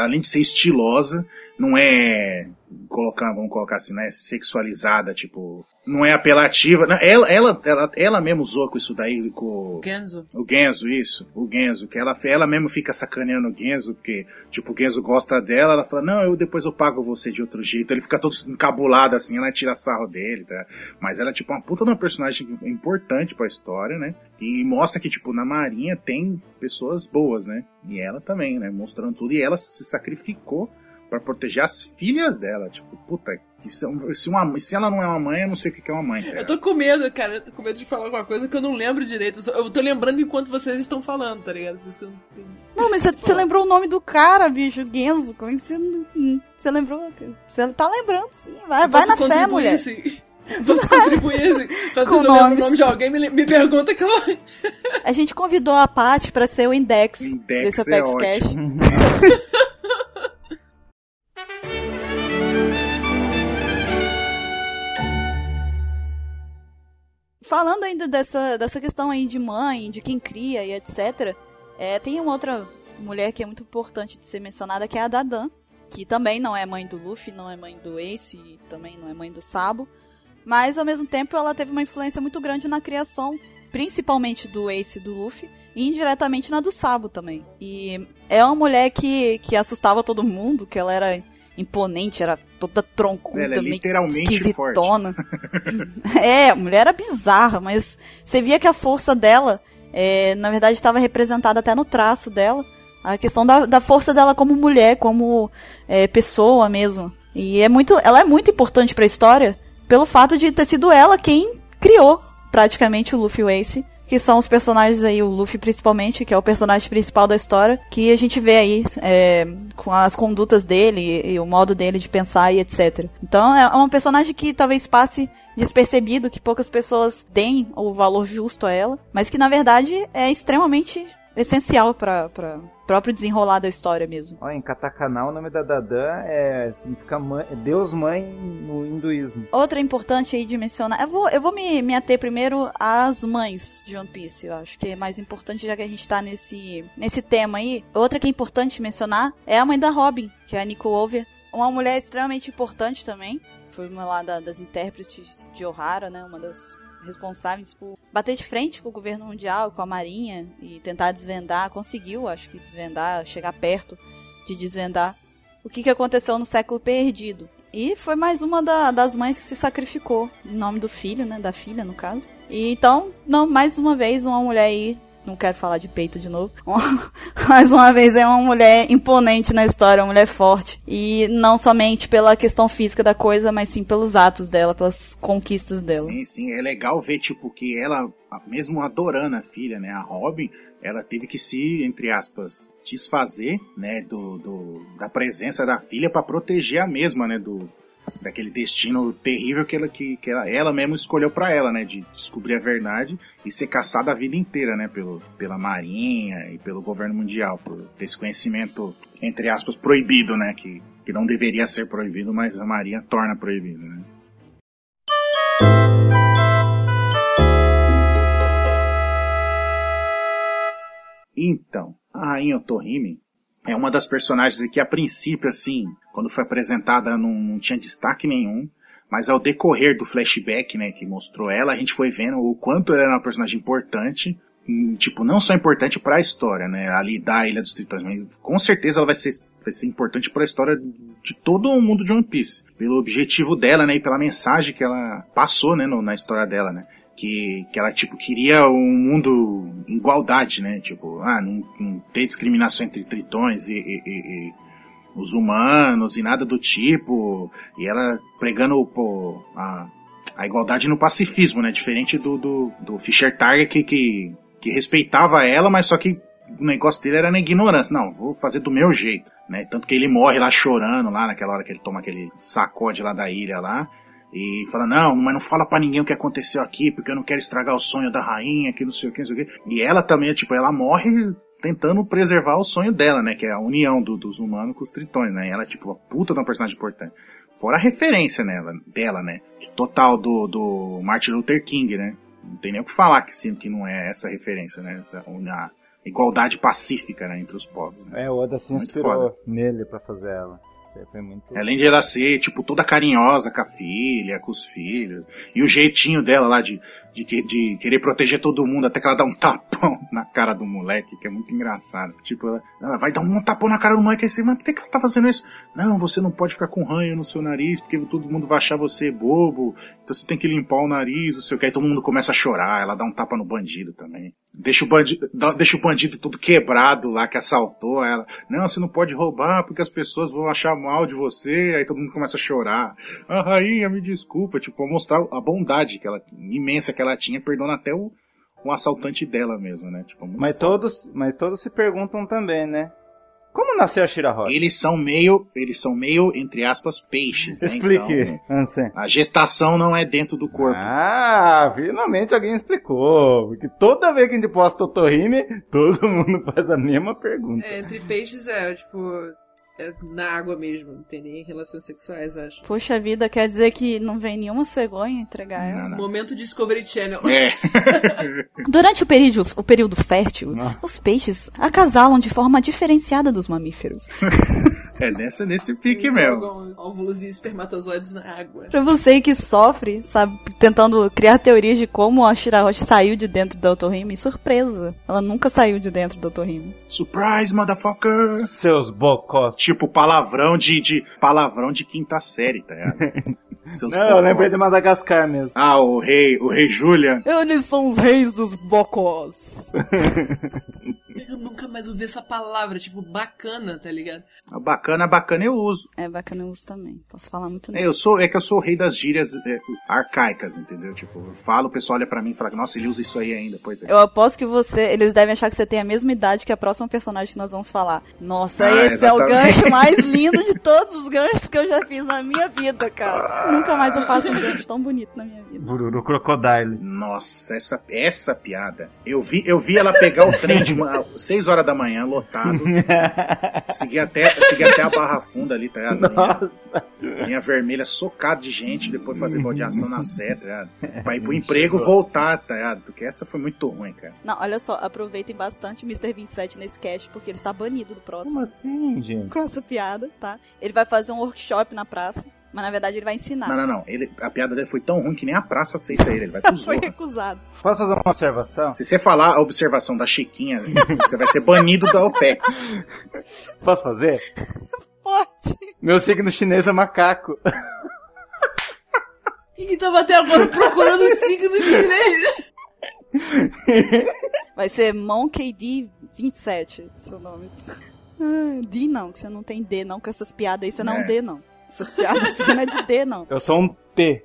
Além de ser estilosa, não é colocar, vamos colocar assim, né, sexualizada, tipo não é apelativa. Ela, ela, ela, ela mesmo zoa com isso daí, com Genzo. o Genzo, isso. O Genzo, que ela, ela mesmo fica sacaneando o Genzo, porque, tipo, o Genzo gosta dela, ela fala, não, eu depois eu pago você de outro jeito. Ele fica todo encabulado assim, ela tira sarro dele, tá? Mas ela é, tipo, uma puta de uma personagem importante pra história, né? E mostra que, tipo, na Marinha tem pessoas boas, né? E ela também, né? Mostrando tudo. E ela se sacrificou pra proteger as filhas dela. Tipo, puta, que se, se, uma, se ela não é uma mãe, eu não sei o que é uma mãe. Cara. Eu tô com medo, cara. Eu tô com medo de falar alguma coisa que eu não lembro direito. Eu só- Eu tô lembrando enquanto vocês estão falando, tá ligado? Por isso que eu não tenho... Não, mas você- você lembrou o nome do cara, bicho, Genzo. Como é que você não. Você lembrou? Você tá lembrando, sim. Vai, vai na fé, mulher. Sim. Posso contribuir, assim. Lembram o nome de alguém, me, me pergunta que eu... A gente convidou a Paty pra ser o index, O index desse é Apex Cash. Falando ainda dessa, dessa questão aí de mãe, de quem cria e etc. É, tem uma outra mulher que é muito importante de ser mencionada, que é a Dadan. Que também não é mãe do Luffy, não é mãe do Ace, e também não é mãe do Sabo. Mas ao mesmo tempo ela teve uma influência muito grande na criação, principalmente do Ace e do Luffy, e indiretamente na do Sabo também. E é uma mulher que, que assustava todo mundo, que ela era imponente, era toda troncuda, Ela é meio literalmente esquisitona. é, a mulher era bizarra, mas você via que a força dela, é, na verdade, estava representada até no traço dela. A questão da, da força dela como mulher, como é, pessoa mesmo. E é muito, ela é muito importante para a história pelo fato de ter sido ela quem criou praticamente o Luffy e Ace, que são os personagens aí, o Luffy principalmente, que é o personagem principal da história, que a gente vê aí é, com as condutas dele e, o modo dele de pensar e etc. Então é um personagem que talvez passe despercebido, que poucas pessoas deem o valor justo a ela, mas que na verdade é extremamente essencial para próprio desenrolar da história mesmo. Ó, em katakana o nome da Dadan é, significa mãe, Deus Mãe no hinduísmo. Outra importante aí de mencionar, eu vou, eu vou me, me ater primeiro às mães de One Piece, eu acho que é mais importante já que a gente tá nesse, nesse tema aí. Outra que é importante mencionar é a mãe da Robin, que é a Nico Over. Uma mulher extremamente importante também, foi uma lá da- das intérpretes de Ohara, né, uma das responsáveis por bater de frente com o governo mundial, com a marinha e tentar desvendar, conseguiu, acho que desvendar, chegar perto de desvendar o que, que aconteceu no século perdido. E foi mais uma da- das mães que se sacrificou em nome do filho, né? Da filha, no caso. E então, não, mais uma vez, uma mulher aí. Não quero falar de peito de novo. mais uma vez é uma mulher imponente na história, uma mulher forte. E não somente pela questão física da coisa, mas sim pelos atos dela, pelas conquistas dela. Sim, sim, é legal ver, tipo, que ela, mesmo adorando a filha, né, a Robin, ela teve que se, entre aspas, desfazer, né, do, do da presença da filha para proteger a mesma, né, do daquele destino terrível que ela que, que ela, ela mesma escolheu para ela, né, de descobrir a verdade e ser caçada a vida inteira, né, pelo, pela marinha e pelo governo mundial, por ter esse conhecimento, entre aspas, proibido, né, que que não deveria ser proibido, mas a marinha torna proibido, né? Então, a Rainha Otohime é uma das personagens que, a princípio, assim, quando foi apresentada, não, tinha destaque nenhum. Mas ao decorrer do flashback, né, que mostrou ela, a gente foi vendo o quanto ela era uma personagem importante. hum, Tipo, não só importante para a história, né, ali da Ilha dos Tritões, mas com certeza ela vai ser, vai ser importante para a história de todo o mundo de One Piece. Pelo objetivo dela, né, e pela mensagem que ela passou, né, no- na história dela, né que, que ela, tipo, queria um mundo igualdade, né? Tipo, ah, não, não ter discriminação entre tritões e, e- e- e os humanos e nada do tipo. E ela pregando pô, a, a igualdade no pacifismo, né? Diferente do, do, do Fischer Targa que, que, que respeitava ela, mas só que o negócio dele era na ignorância. Não, vou fazer do meu jeito, né? Tanto que ele morre lá chorando, lá naquela hora que ele toma aquele sacode lá da ilha lá. E fala, não, mas não fala pra ninguém o que aconteceu aqui, porque eu não quero estragar o sonho da rainha, que não sei o que, não sei o que. E ela também, tipo, ela morre tentando preservar o sonho dela, né? Que é a união do- dos humanos com os tritões, né? E ela, tipo, a puta de uma personagem importante. Fora a referência nela, dela, né? Total do, do Martin Luther King, né? Não tem nem o que falar que, sim, que não é essa referência, né? Essa, a igualdade pacífica, né? Entre os povos. Né? É, o Oda se inspirou nele pra fazer ela. Foi muito... Além de ela ser, tipo, toda carinhosa com a filha, com os filhos. E o jeitinho dela lá de, de, de querer proteger todo mundo, até que ela dá um tapão na cara do moleque, que é muito engraçado. Tipo, ela, ela vai dar um tapão na cara do moleque, aí você, mas por que, que ela tá fazendo isso? Não, você não pode ficar com ranho no seu nariz, porque todo mundo vai achar você bobo, então você tem que limpar o nariz, não sei o que. Aí todo mundo começa a chorar, ela dá um tapa no bandido também. Deixa o bandido, deixa o bandido todo quebrado lá que assaltou ela. Não, você não pode roubar porque as pessoas vão achar mal de você. Aí todo mundo começa a chorar. Ah, rainha, me desculpa. Tipo, pra mostrar a bondade que ela, imensa que ela tinha, perdoando até o, o assaltante dela mesmo, né? Tipo, Mas foda. todos, mas todos se perguntam também, né? Como nasceu a Shirahoshi? Eles são meio, eles são meio, entre aspas, peixes, né? Explique, Então, Ansem. a gestação não é dentro do corpo. Ah, finalmente alguém explicou. Porque toda vez que a gente posta Totorime, todo mundo faz a mesma pergunta. É, entre peixes é, tipo, na água mesmo, não tem nem relações sexuais, acho. Poxa vida, quer dizer que não vem nenhuma cegonha entregar ela. Não, não. Momento Discovery Channel. É. Durante o período, o período fértil, Nossa. os peixes acasalam de forma diferenciada dos mamíferos. É nessa, nesse pique mesmo. óvulos e espermatozoides na água. Pra você que sofre, sabe, tentando criar teorias de como a Shirahoshi saiu de dentro da Otohime, surpresa. Ela nunca saiu de dentro da Otohime. Surprise, motherfucker! Seus bocós. Tipo palavrão de, de palavrão de quinta série, tá ligado? Seus Não, eu lembrei bocós. de Madagascar mesmo. Ah, o rei, o rei Julian. Eles são os reis dos bocós. Eu nunca mais ouvi essa palavra, tipo, bacana, tá ligado? Bacana, bacana eu uso. É bacana eu uso também. Posso falar muito É, eu sou, é que eu sou o rei das gírias é, arcaicas, entendeu? Tipo, eu falo, o pessoal olha pra mim e fala, nossa, ele usa isso aí ainda, pois é. Eu aposto que você, eles devem achar que você tem a mesma idade que a próxima personagem que nós vamos falar. Nossa, Ah, esse é o exatamente. gancho mais lindo de todos os ganchos que eu já fiz na minha vida, cara. Nunca mais eu faço um gancho tão bonito na minha vida. Bururu Crocodile. Nossa, essa, essa piada. Eu vi, eu vi ela pegar o trem de 6 horas da manhã, lotado. seguir até, seguir até a Barra Funda ali, tá ligado? Linha, linha vermelha socada de gente, depois fazer baldeação na Sé, tá ligado? Pra ir pro emprego voltar, tá ligado? Porque essa foi muito ruim, cara. Não, olha só, aproveitem bastante o Mr. 27 nesse cast, porque ele está banido do próximo. Como assim, gente? Com essa piada, tá? Ele vai fazer um workshop na praça, mas na verdade ele vai ensinar. Não, não, não. Ele, a piada dele foi tão ruim que nem a praça aceita ele. Ele vai pro Foi recusado. Posso fazer uma observação? Se você falar a observação da Chiquinha, você vai ser banido da OPEX. Posso fazer? Forte. Meu signo chinês é macaco. E tava até agora procurando o signo chinês. Vai ser Monkey D 27, seu nome. Ah, D não, que você não tem D não, com essas piadas aí você não é É. um D não. Essas piadas assim não é de D não. Eu sou um T.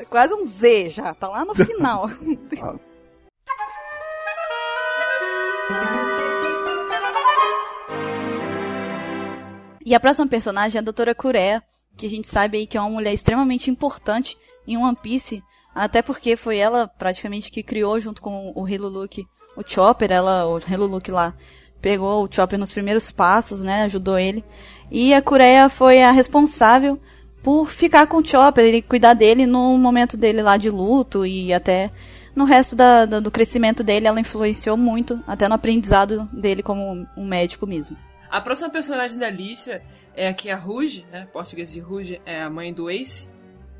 É quase um Z já, tá lá no final. E a próxima personagem é a Doutora Kurea, que a gente sabe aí que é uma mulher extremamente importante em One Piece, até porque foi ela praticamente que criou junto com o Hiluluki o Chopper, ela, o Hiluluki lá, pegou o Chopper nos primeiros passos, né, ajudou ele. E a Kurea foi a responsável por ficar com o Chopper e cuidar dele no momento dele lá de luto e até no resto da- do crescimento dele, ela influenciou muito, até no aprendizado dele como um médico mesmo. A próxima personagem da lista é aqui a Rouge, né? Português de Rouge é a mãe do Ace.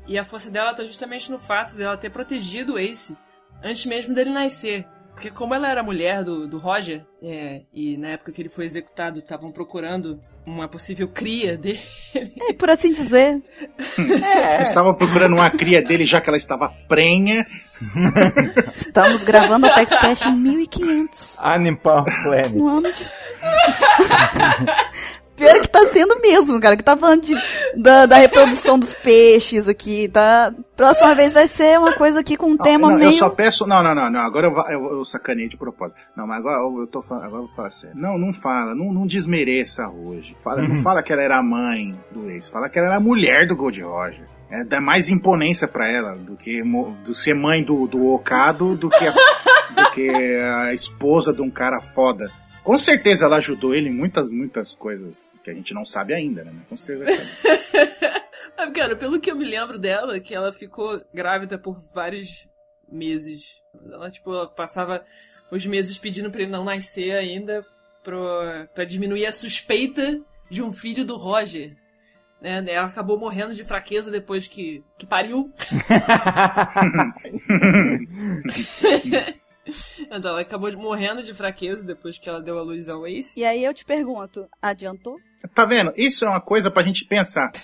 E a força dela tá justamente no fato dela ter protegido o Ace antes mesmo dele nascer. Porque como ela era mulher do, do Roger, é, e na época que ele foi executado estavam procurando uma possível cria dele, É, por assim dizer, Eu estava procurando uma cria dele já que ela estava prenha. estamos gravando o Apex Cash em 1500. Animal Planet. Um ano de... Pior que tá sendo mesmo, cara. Que tá falando de, da, da reprodução dos peixes aqui, tá? Próxima vez vai ser uma coisa aqui com um tema não, meio... Eu só peço. Não, não, não, não. Agora eu, eu, eu sacanei de propósito. Não, mas agora eu, eu tô falando. Agora eu vou falar sério. Não, não fala. Não, não desmereça hoje. Fala, Não fala que ela era a mãe do ex. Fala que ela era a mulher do Gold Roger. É, dá mais imponência pra ela do que do ser mãe do, do Okado do que, a, do que a esposa de um cara foda. Com certeza ela ajudou ele em muitas, muitas coisas que a gente não sabe ainda, né? Com certeza ela sabe. Ah, Cara, pelo que eu me lembro dela, que ela ficou grávida por vários meses. Ela, tipo, passava os meses pedindo pra ele não nascer ainda pro, pra diminuir a suspeita de um filho do Roger. né? Ela acabou morrendo de fraqueza depois que, que pariu. então, ela acabou de- morrendo de fraqueza depois que ela deu a luz ao Ace. E aí eu te pergunto, adiantou? Tá vendo? Isso é uma coisa pra gente pensar.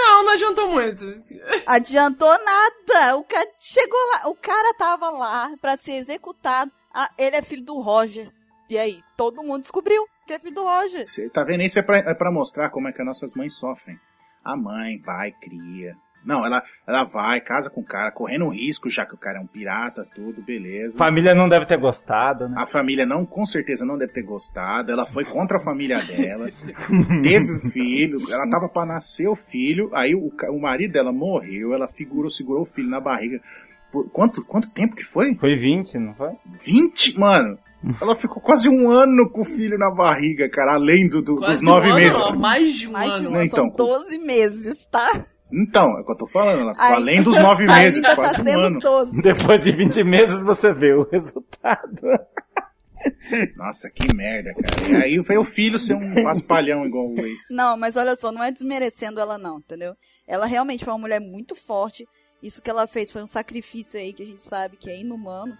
Não, não adiantou muito. Adiantou nada. O cara chegou lá, o cara tava lá pra ser executado. Ah, ele é filho do Roger. E aí, todo mundo descobriu que é filho do Roger. Você tá vendo? Isso é pra, é pra mostrar como é que as nossas mães sofrem. A mãe vai, cria. Não, ela, ela vai, casa com o cara, correndo um risco, já que o cara é um pirata, tudo, beleza. Família não deve ter gostado, né? A família não, com certeza não deve ter gostado. Ela foi contra a família dela. teve o filho. Ela tava pra nascer o filho. Aí o, o marido dela morreu. Ela figurou, segurou o filho na barriga. Por quanto, quanto tempo que foi? Foi 20, não foi? 20? Mano. Ela ficou quase um ano com o filho na barriga, cara. Além do, do- dos nove um ano, meses. não, mais de um Mais de ano. um né, ano, então, são 12 meses, tá? Então, é o que eu tô falando. Ela ficou Aí- além dos nove meses, Ainda quase tá um ano. 12. Depois de 20 meses você vê o resultado. Nossa, que merda, cara. E aí veio o filho ser um paspalhão igual o ex. Não, mas olha só, não é desmerecendo ela não, entendeu? Ela realmente foi uma mulher muito forte. Isso que ela fez foi um sacrifício aí que a gente sabe que é inumano.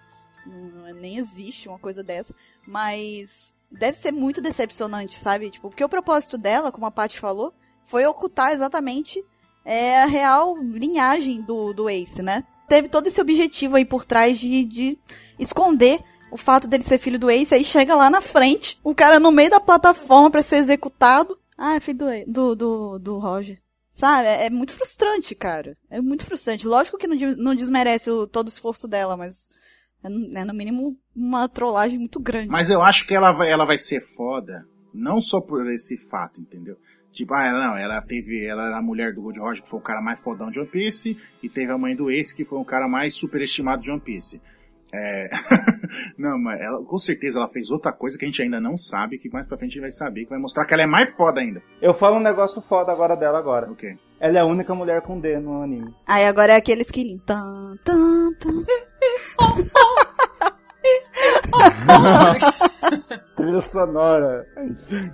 Não, nem existe uma coisa dessa. Mas deve ser muito decepcionante, sabe? Tipo, porque o propósito dela, como a Paty falou, foi ocultar exatamente é, a real linhagem do, do Ace, né? Teve todo esse objetivo aí por trás de, de esconder o fato dele ser filho do Ace, aí chega lá na frente, o cara no meio da plataforma pra ser executado. Ah, é filho do, do, do, do Roger. Sabe? É, é muito frustrante, cara. É muito frustrante. Lógico que não, não desmerece o, todo o esforço dela, mas é, no- é, no mínimo uma trollagem muito grande. Mas eu acho que ela vai, ela vai ser foda, não só por esse fato, entendeu? Tipo, ah, ela não, ela teve, ela era a mulher do Gold Roger, que foi o cara mais fodão de One Piece, e teve a mãe do Ace, que foi o cara mais superestimado de One Piece. É... não, mas ela, com certeza ela fez outra coisa que a gente ainda não sabe, que mais pra frente a gente vai saber, que vai mostrar que ela é mais foda ainda. Eu falo um negócio foda agora dela agora. O quê? Ela é a única mulher com D no anime. Aí agora é aquele esquilinho. Tan, tan, tan. Trilha sonora.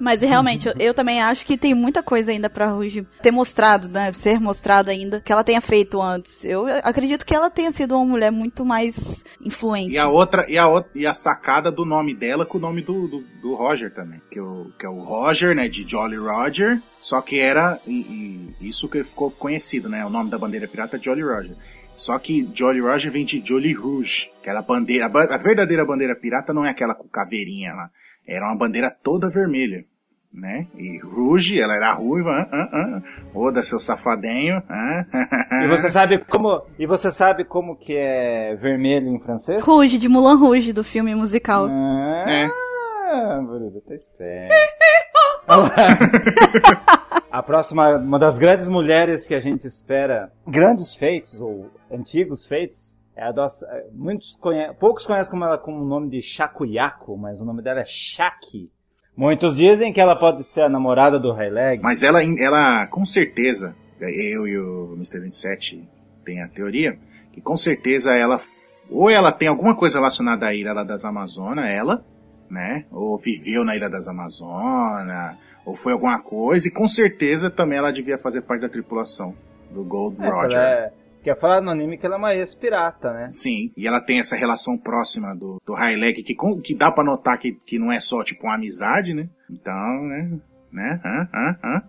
Mas realmente, eu, eu também acho que tem muita coisa ainda pra Ruge ter mostrado, né? Ser mostrado ainda, que ela tenha feito antes. Eu acredito que ela tenha sido uma mulher muito mais influente. E a outra, e a, outra, e a sacada do nome dela com o nome do, do, do Roger também. Que, o, que é o Roger, né? De Jolly Roger. Só que era. E, e isso que ficou conhecido, né? O nome da bandeira pirata é Jolly Roger. Só que Jolly Roger vem de Jolly Rouge. Aquela bandeira. A, verdadeira bandeira pirata não é aquela com caveirinha lá. Era uma bandeira toda vermelha. Né? E Rouge, ela era ruiva. Ah, ah, ah. Oda, seu safadinho. Ah, E você sabe como. E você sabe como que é vermelho em francês? Rouge, de Mulan Rouge, do filme musical. É. Ah, Bruno, tá esperto. A próxima, uma das grandes mulheres que a gente espera, grandes feitos ou antigos feitos, é a nossa. Muitos conhe, poucos conhecem como ela como o nome de Shakuyaku, mas o nome dela é Shaki. Muitos dizem que ela pode ser a namorada do Highleg. Mas ela, ela, com certeza, eu e o Mr. 27 tem a teoria, que com certeza ela, ou ela tem alguma coisa relacionada à ilha das Amazonas, ela, né? Ou viveu na ilha das Amazonas, ou foi alguma coisa, e com certeza também ela devia fazer parte da tripulação do Gold É, Roger. é- quer falar no anime que ela é uma ex-pirata, né? Sim, e ela tem essa relação próxima do, do High Leg, que, que dá pra notar que, que não é só tipo uma amizade, né? Então, né? Né? Hã? Hã? Hã?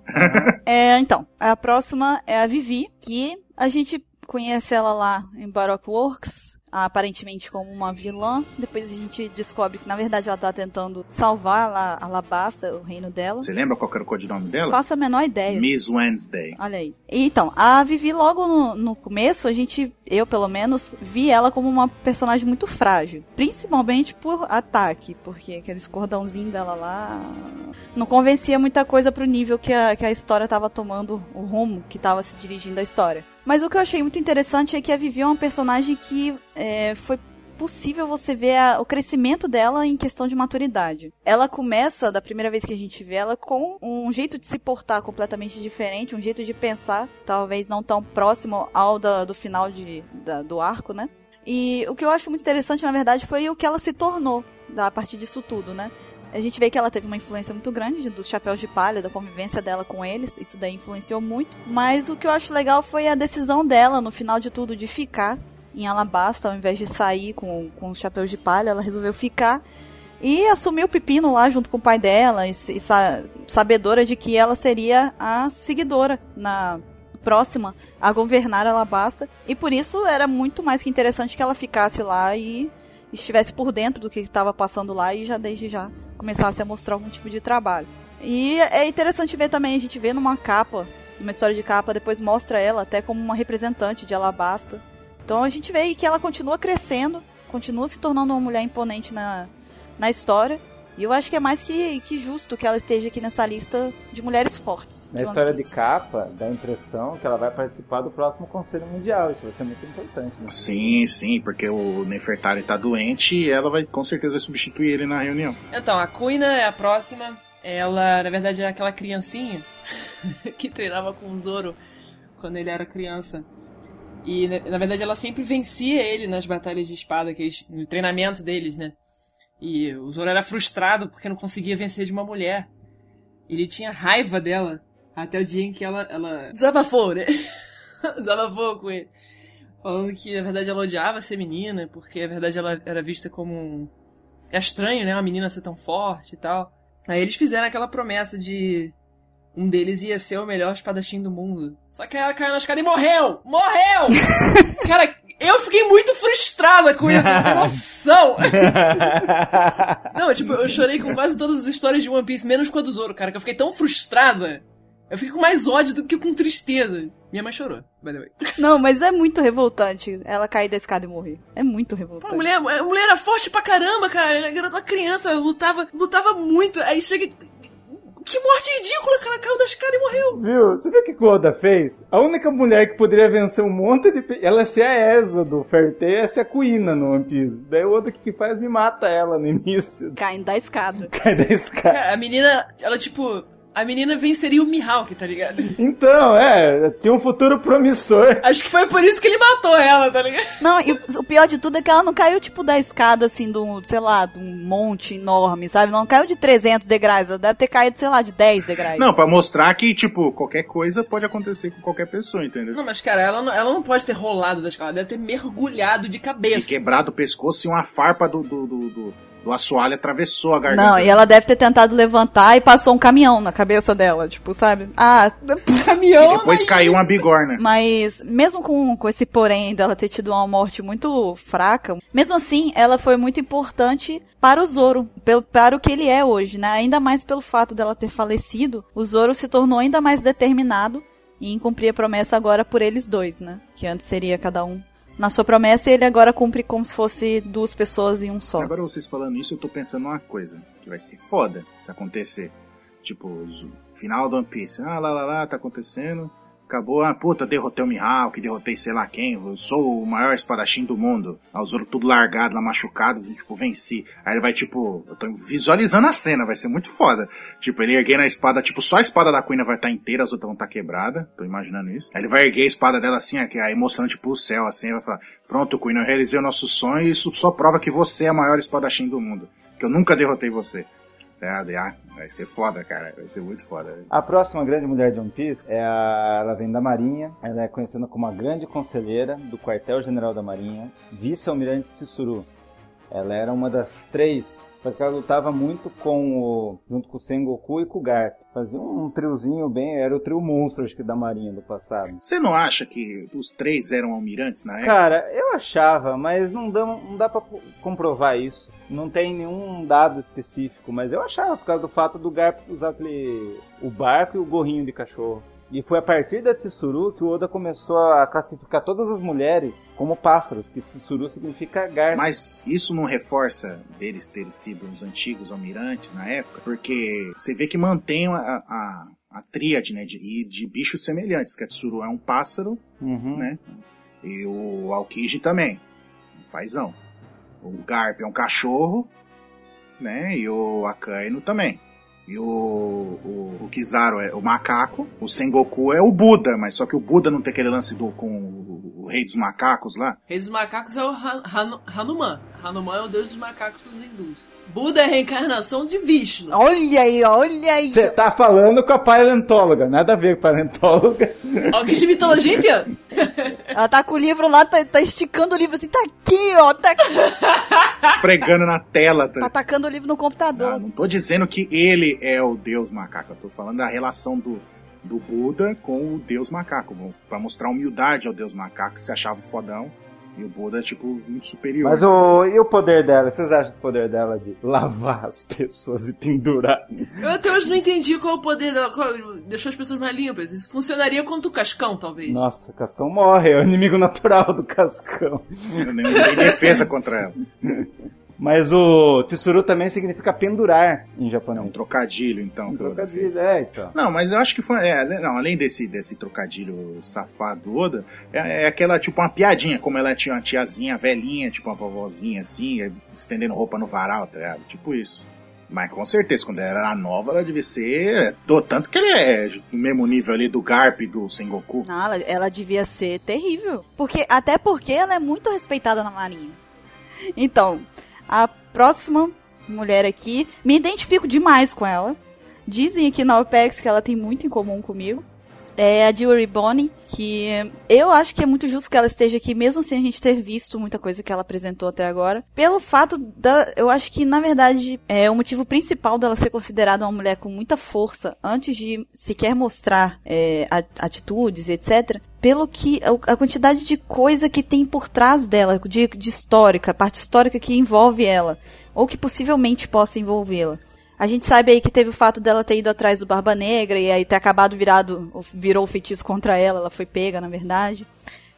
É, então, a próxima é a Vivi, que a gente conhece ela lá em Baroque Works, aparentemente como uma vilã. Depois a gente descobre que, na verdade, ela tá tentando salvar lá Alabasta, o reino dela. Você lembra qual era o codinome dela? Faço a menor ideia. Miss Wednesday. Olha aí. Então, a Vivi, logo no, no começo, a gente, eu pelo menos, vi ela como uma personagem muito frágil. Principalmente por ataque, porque aqueles cordãozinhos dela lá não convencia muita coisa pro nível que a, que a história tava tomando, o rumo que tava se dirigindo a história. Mas o que eu achei muito interessante é que a Vivi é uma personagem que é, foi possível você ver a- o crescimento dela em questão de maturidade. Ela começa, da primeira vez que a gente vê ela, com um jeito de se portar completamente diferente, um jeito de pensar, talvez não tão próximo ao da- do final de, da- do arco, né? E o que eu acho muito interessante, na verdade, foi o que ela se tornou a partir disso tudo, né? A gente vê que ela teve uma influência muito grande dos chapéus de palha, da convivência dela com eles. Isso daí influenciou muito. Mas o que eu acho legal foi a decisão dela, no final de tudo, de ficar em Alabasta, ao invés de sair com, com os chapéus de palha, ela resolveu ficar e assumiu o pepino lá junto com o pai dela, e, e sa sabedora de que ela seria a seguidora na próxima a governar Alabasta. E por isso era muito mais que interessante que ela ficasse lá e estivesse por dentro do que estava passando lá e já desde já começasse a mostrar algum tipo de trabalho. E é interessante ver também, a gente vê numa capa, numa história de capa, depois mostra ela até como uma representante de Alabasta. Então a gente vê que ela continua crescendo, continua se tornando uma mulher imponente na, na história. E eu acho que é mais que, que justo que ela esteja aqui nessa lista de mulheres fortes. Na de história de capa, dá a impressão que ela vai participar do próximo Conselho Mundial. Isso vai ser muito importante. Né? Sim, sim, porque o Nefertari tá doente e ela vai com certeza vai substituir ele na reunião. Então, a Kuina é a próxima. Ela, na verdade, é aquela criancinha que treinava com o Zoro quando ele era criança. E, na na verdade, ela sempre vencia ele nas batalhas de espada, que eles, no treinamento deles, né? E o Zoro era frustrado porque não conseguia vencer de uma mulher. Ele tinha raiva dela até o dia em que ela, ela desabafou, né? desabafou com ele. Falando que, na verdade, ela odiava ser menina, porque, na verdade, ela era vista como um... É estranho, né? Uma menina ser tão forte e tal. Aí eles fizeram aquela promessa de um deles ia ser o melhor espadachim do mundo. Só que aí ela caiu na escada e morreu! Morreu! Cara, eu fiquei muito frustrada com isso, noção! Não, tipo, eu chorei com quase todas as histórias de One Piece, menos com a do Zoro, cara, que eu fiquei tão frustrada. Eu fiquei com mais ódio do que com tristeza. Minha mãe chorou, by the way. Não, mas é muito revoltante ela cair da escada e morrer. É muito Pô, revoltante. a mulher, a mulher era forte pra caramba, cara. Ela era uma criança, lutava, lutava muito. Aí chega. Que morte ridícula, cara. Caiu da escada e morreu. Viu? Você viu o que o Oda fez? A única mulher que poderia vencer um monte de. Ela é ser a Eza do Fairy ia ser a Kuina no One Piece. Daí o Oda o que que faz? Me mata ela no início. Caindo da escada. Cai da escada. Cara, a menina, ela tipo. A menina venceria o Mihawk, tá ligado? Então, é, tinha um futuro promissor. Acho que foi por isso que ele matou ela, tá ligado? Não, e o- pior de tudo é que ela não caiu, tipo, da escada, assim, de um, sei lá, de um monte enorme, sabe? Não caiu de 300 degraus, ela deve ter caído, sei lá, de 10 degraus. Não, pra mostrar que, tipo, qualquer coisa pode acontecer com qualquer pessoa, entendeu? Não, mas cara, ela não, ela não pode ter rolado da escada, ela deve ter mergulhado de E cabeça. quebrado o pescoço e uma farpa do, do, do, do, do assoalho atravessou a garganta. Não, e ela deve ter tentado levantar e passou um caminhão na cabeça dela, tipo, sabe? Ah, caminhão. E depois mas- caiu uma bigorna. Mas, mesmo com, com esse porém dela ter tido uma morte muito fraca, mesmo assim, ela foi muito importante para o Zoro, pelo, para o que ele é hoje, né? Ainda mais pelo fato dela ter falecido, o Zoro se tornou ainda mais determinado em cumprir a promessa agora por eles dois, né? Que antes seria cada um na sua promessa e ele agora cumpre como se fosse duas pessoas em um só. Agora vocês falando isso, eu tô pensando uma coisa, que vai ser foda se acontecer. Tipo, os- final do One Piece. Ah, lá, lá, lá, tá acontecendo. Acabou, ah, puta, derrotei o Mihawk, derrotei sei lá quem, eu sou o maior espadachim do mundo. Ah, o Zoro tudo largado, lá machucado, tipo, venci. Aí ele vai, tipo, eu tô visualizando a cena, vai ser muito foda. Tipo, ele erguendo a espada, tipo, só a espada da Queen vai estar inteira, as outras vão estar quebradas. Tô imaginando isso. Aí ele vai erguer a espada dela assim, aí mostrando, tipo, o céu, assim, vai falar, pronto, Queen, eu realizei o nosso sonho e isso só prova que você é a maior espadachim do mundo. Que eu nunca derrotei você. Ah, vai ser foda, cara. Vai ser muito foda. A próxima grande mulher de One Piece é a, ela vem da Marinha. Ela é conhecida como a grande conselheira do quartel-general da Marinha, vice-almirante Tsuru. Ela era uma das três, porque ela lutava muito com o, junto com o Sengoku e com o Garp. Fazia um triozinho bem, era o trio monstro acho que da Marinha do passado. Você não acha que os três eram almirantes na época? Cara, eu achava, mas não dá, não dá pra comprovar isso. Não tem nenhum dado específico, mas eu achava por causa do fato do Garp usar aquele, o barco e o gorrinho de cachorro. E foi a partir da Tsuru que o Oda começou a classificar todas as mulheres como pássaros, que Tsuru significa garça. Mas isso não reforça deles terem sido os antigos almirantes na época? Porque você vê que mantém a, a, a tríade né, de, e de bichos semelhantes, que a Tsuru é um pássaro, Uhum. né? E o Aokiji também, um fazão. O Garp é um cachorro, né? E o Akainu também. E o, o, o Kizaru é o macaco. O Sengoku é o Buda, mas só que o Buda não tem aquele lance do, com o, o rei dos macacos lá. Rei dos macacos é o Han- Han- Hanuman. Hanuman é o deus dos macacos dos hindus. Buda é a reencarnação de Vishnu. Olha aí, olha aí. Você tá falando com a paleontóloga, nada a ver com a paleontóloga. Ó, que de mitologia inteira. Ela tá com o livro lá, tá, tá esticando o livro assim, tá aqui, ó. Tá, Esfregando na tela. tá Tá... atacando o livro no computador. Não, não tô dizendo que ele é o deus macaco. Eu tô falando da relação do, do Buda com o deus macaco. Pra mostrar humildade ao deus macaco, que se achava fodão. E o Buda, tipo, muito superior. Mas o, e o poder dela? Vocês acham o poder dela de lavar as pessoas e pendurar? Eu até hoje não entendi qual é o poder dela. qual- deixou as pessoas mais limpas. Isso funcionaria contra o Cascão, talvez. Nossa, o Cascão morre, é o inimigo natural do Cascão. Eu nem não tem defesa contra ela. Mas o Tsuru também significa pendurar em É um japonês. trocadilho, então. Um trocadilho, é, então. Não, mas eu acho que foi. é, não, além desse, desse trocadilho safado do Oda, é, é aquela, tipo, uma piadinha, como ela tinha uma tiazinha velhinha, tipo uma vovozinha assim, é, estendendo roupa no varal, tá ligado? Tipo isso. Mas com certeza, quando ela era nova, ela devia ser. do- Tanto que ele é do mesmo nível ali do Garp e do Sengoku. Não, ela, ela devia ser terrível. Porque, até porque ela é muito respeitada na marinha. Então, a próxima mulher aqui, me identifico demais com ela. Dizem aqui na OPEX que ela tem muito em comum comigo. É a Jewelry Bonnie, que eu acho que é muito justo que ela esteja aqui, mesmo sem a gente ter visto muita coisa que ela apresentou até agora. Pelo fato da. Eu acho que, na verdade, é o motivo principal dela ser considerada uma mulher com muita força, antes de sequer mostrar é, a- atitudes, etc. Pelo que. a- a quantidade de coisa que tem por trás dela, de, de histórica, parte histórica que envolve ela, ou que possivelmente possa envolvê-la. A gente sabe aí que teve o fato dela ter ido atrás do Barba Negra e aí ter acabado virado, virou o feitiço contra ela, ela foi pega, na verdade.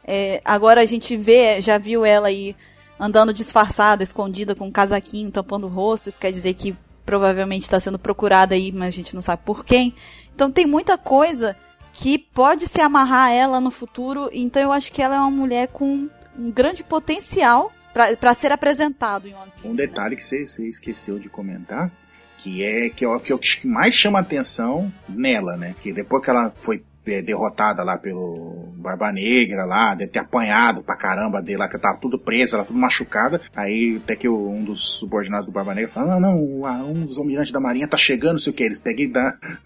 É, agora a gente vê, já viu ela aí andando disfarçada, escondida, com um casaquinho tampando o rosto, isso quer dizer que provavelmente está sendo procurada aí, mas a gente não sabe por quem. Então tem muita coisa que pode se amarrar a ela no futuro, então eu acho que ela é uma mulher com um grande potencial para ser apresentado em One Piece. Um né? detalhe que você, você esqueceu de comentar, que é que é o que, é que mais chama atenção nela, né? Que depois que ela foi é, derrotada lá pelo Barba Negra lá, deve ter apanhado pra caramba dele lá, que tava tudo presa, ela tudo machucada. Aí até que um dos subordinados do Barba Negra falou, não, não, um dos almirantes da marinha tá chegando, sei o que. Eles pegam e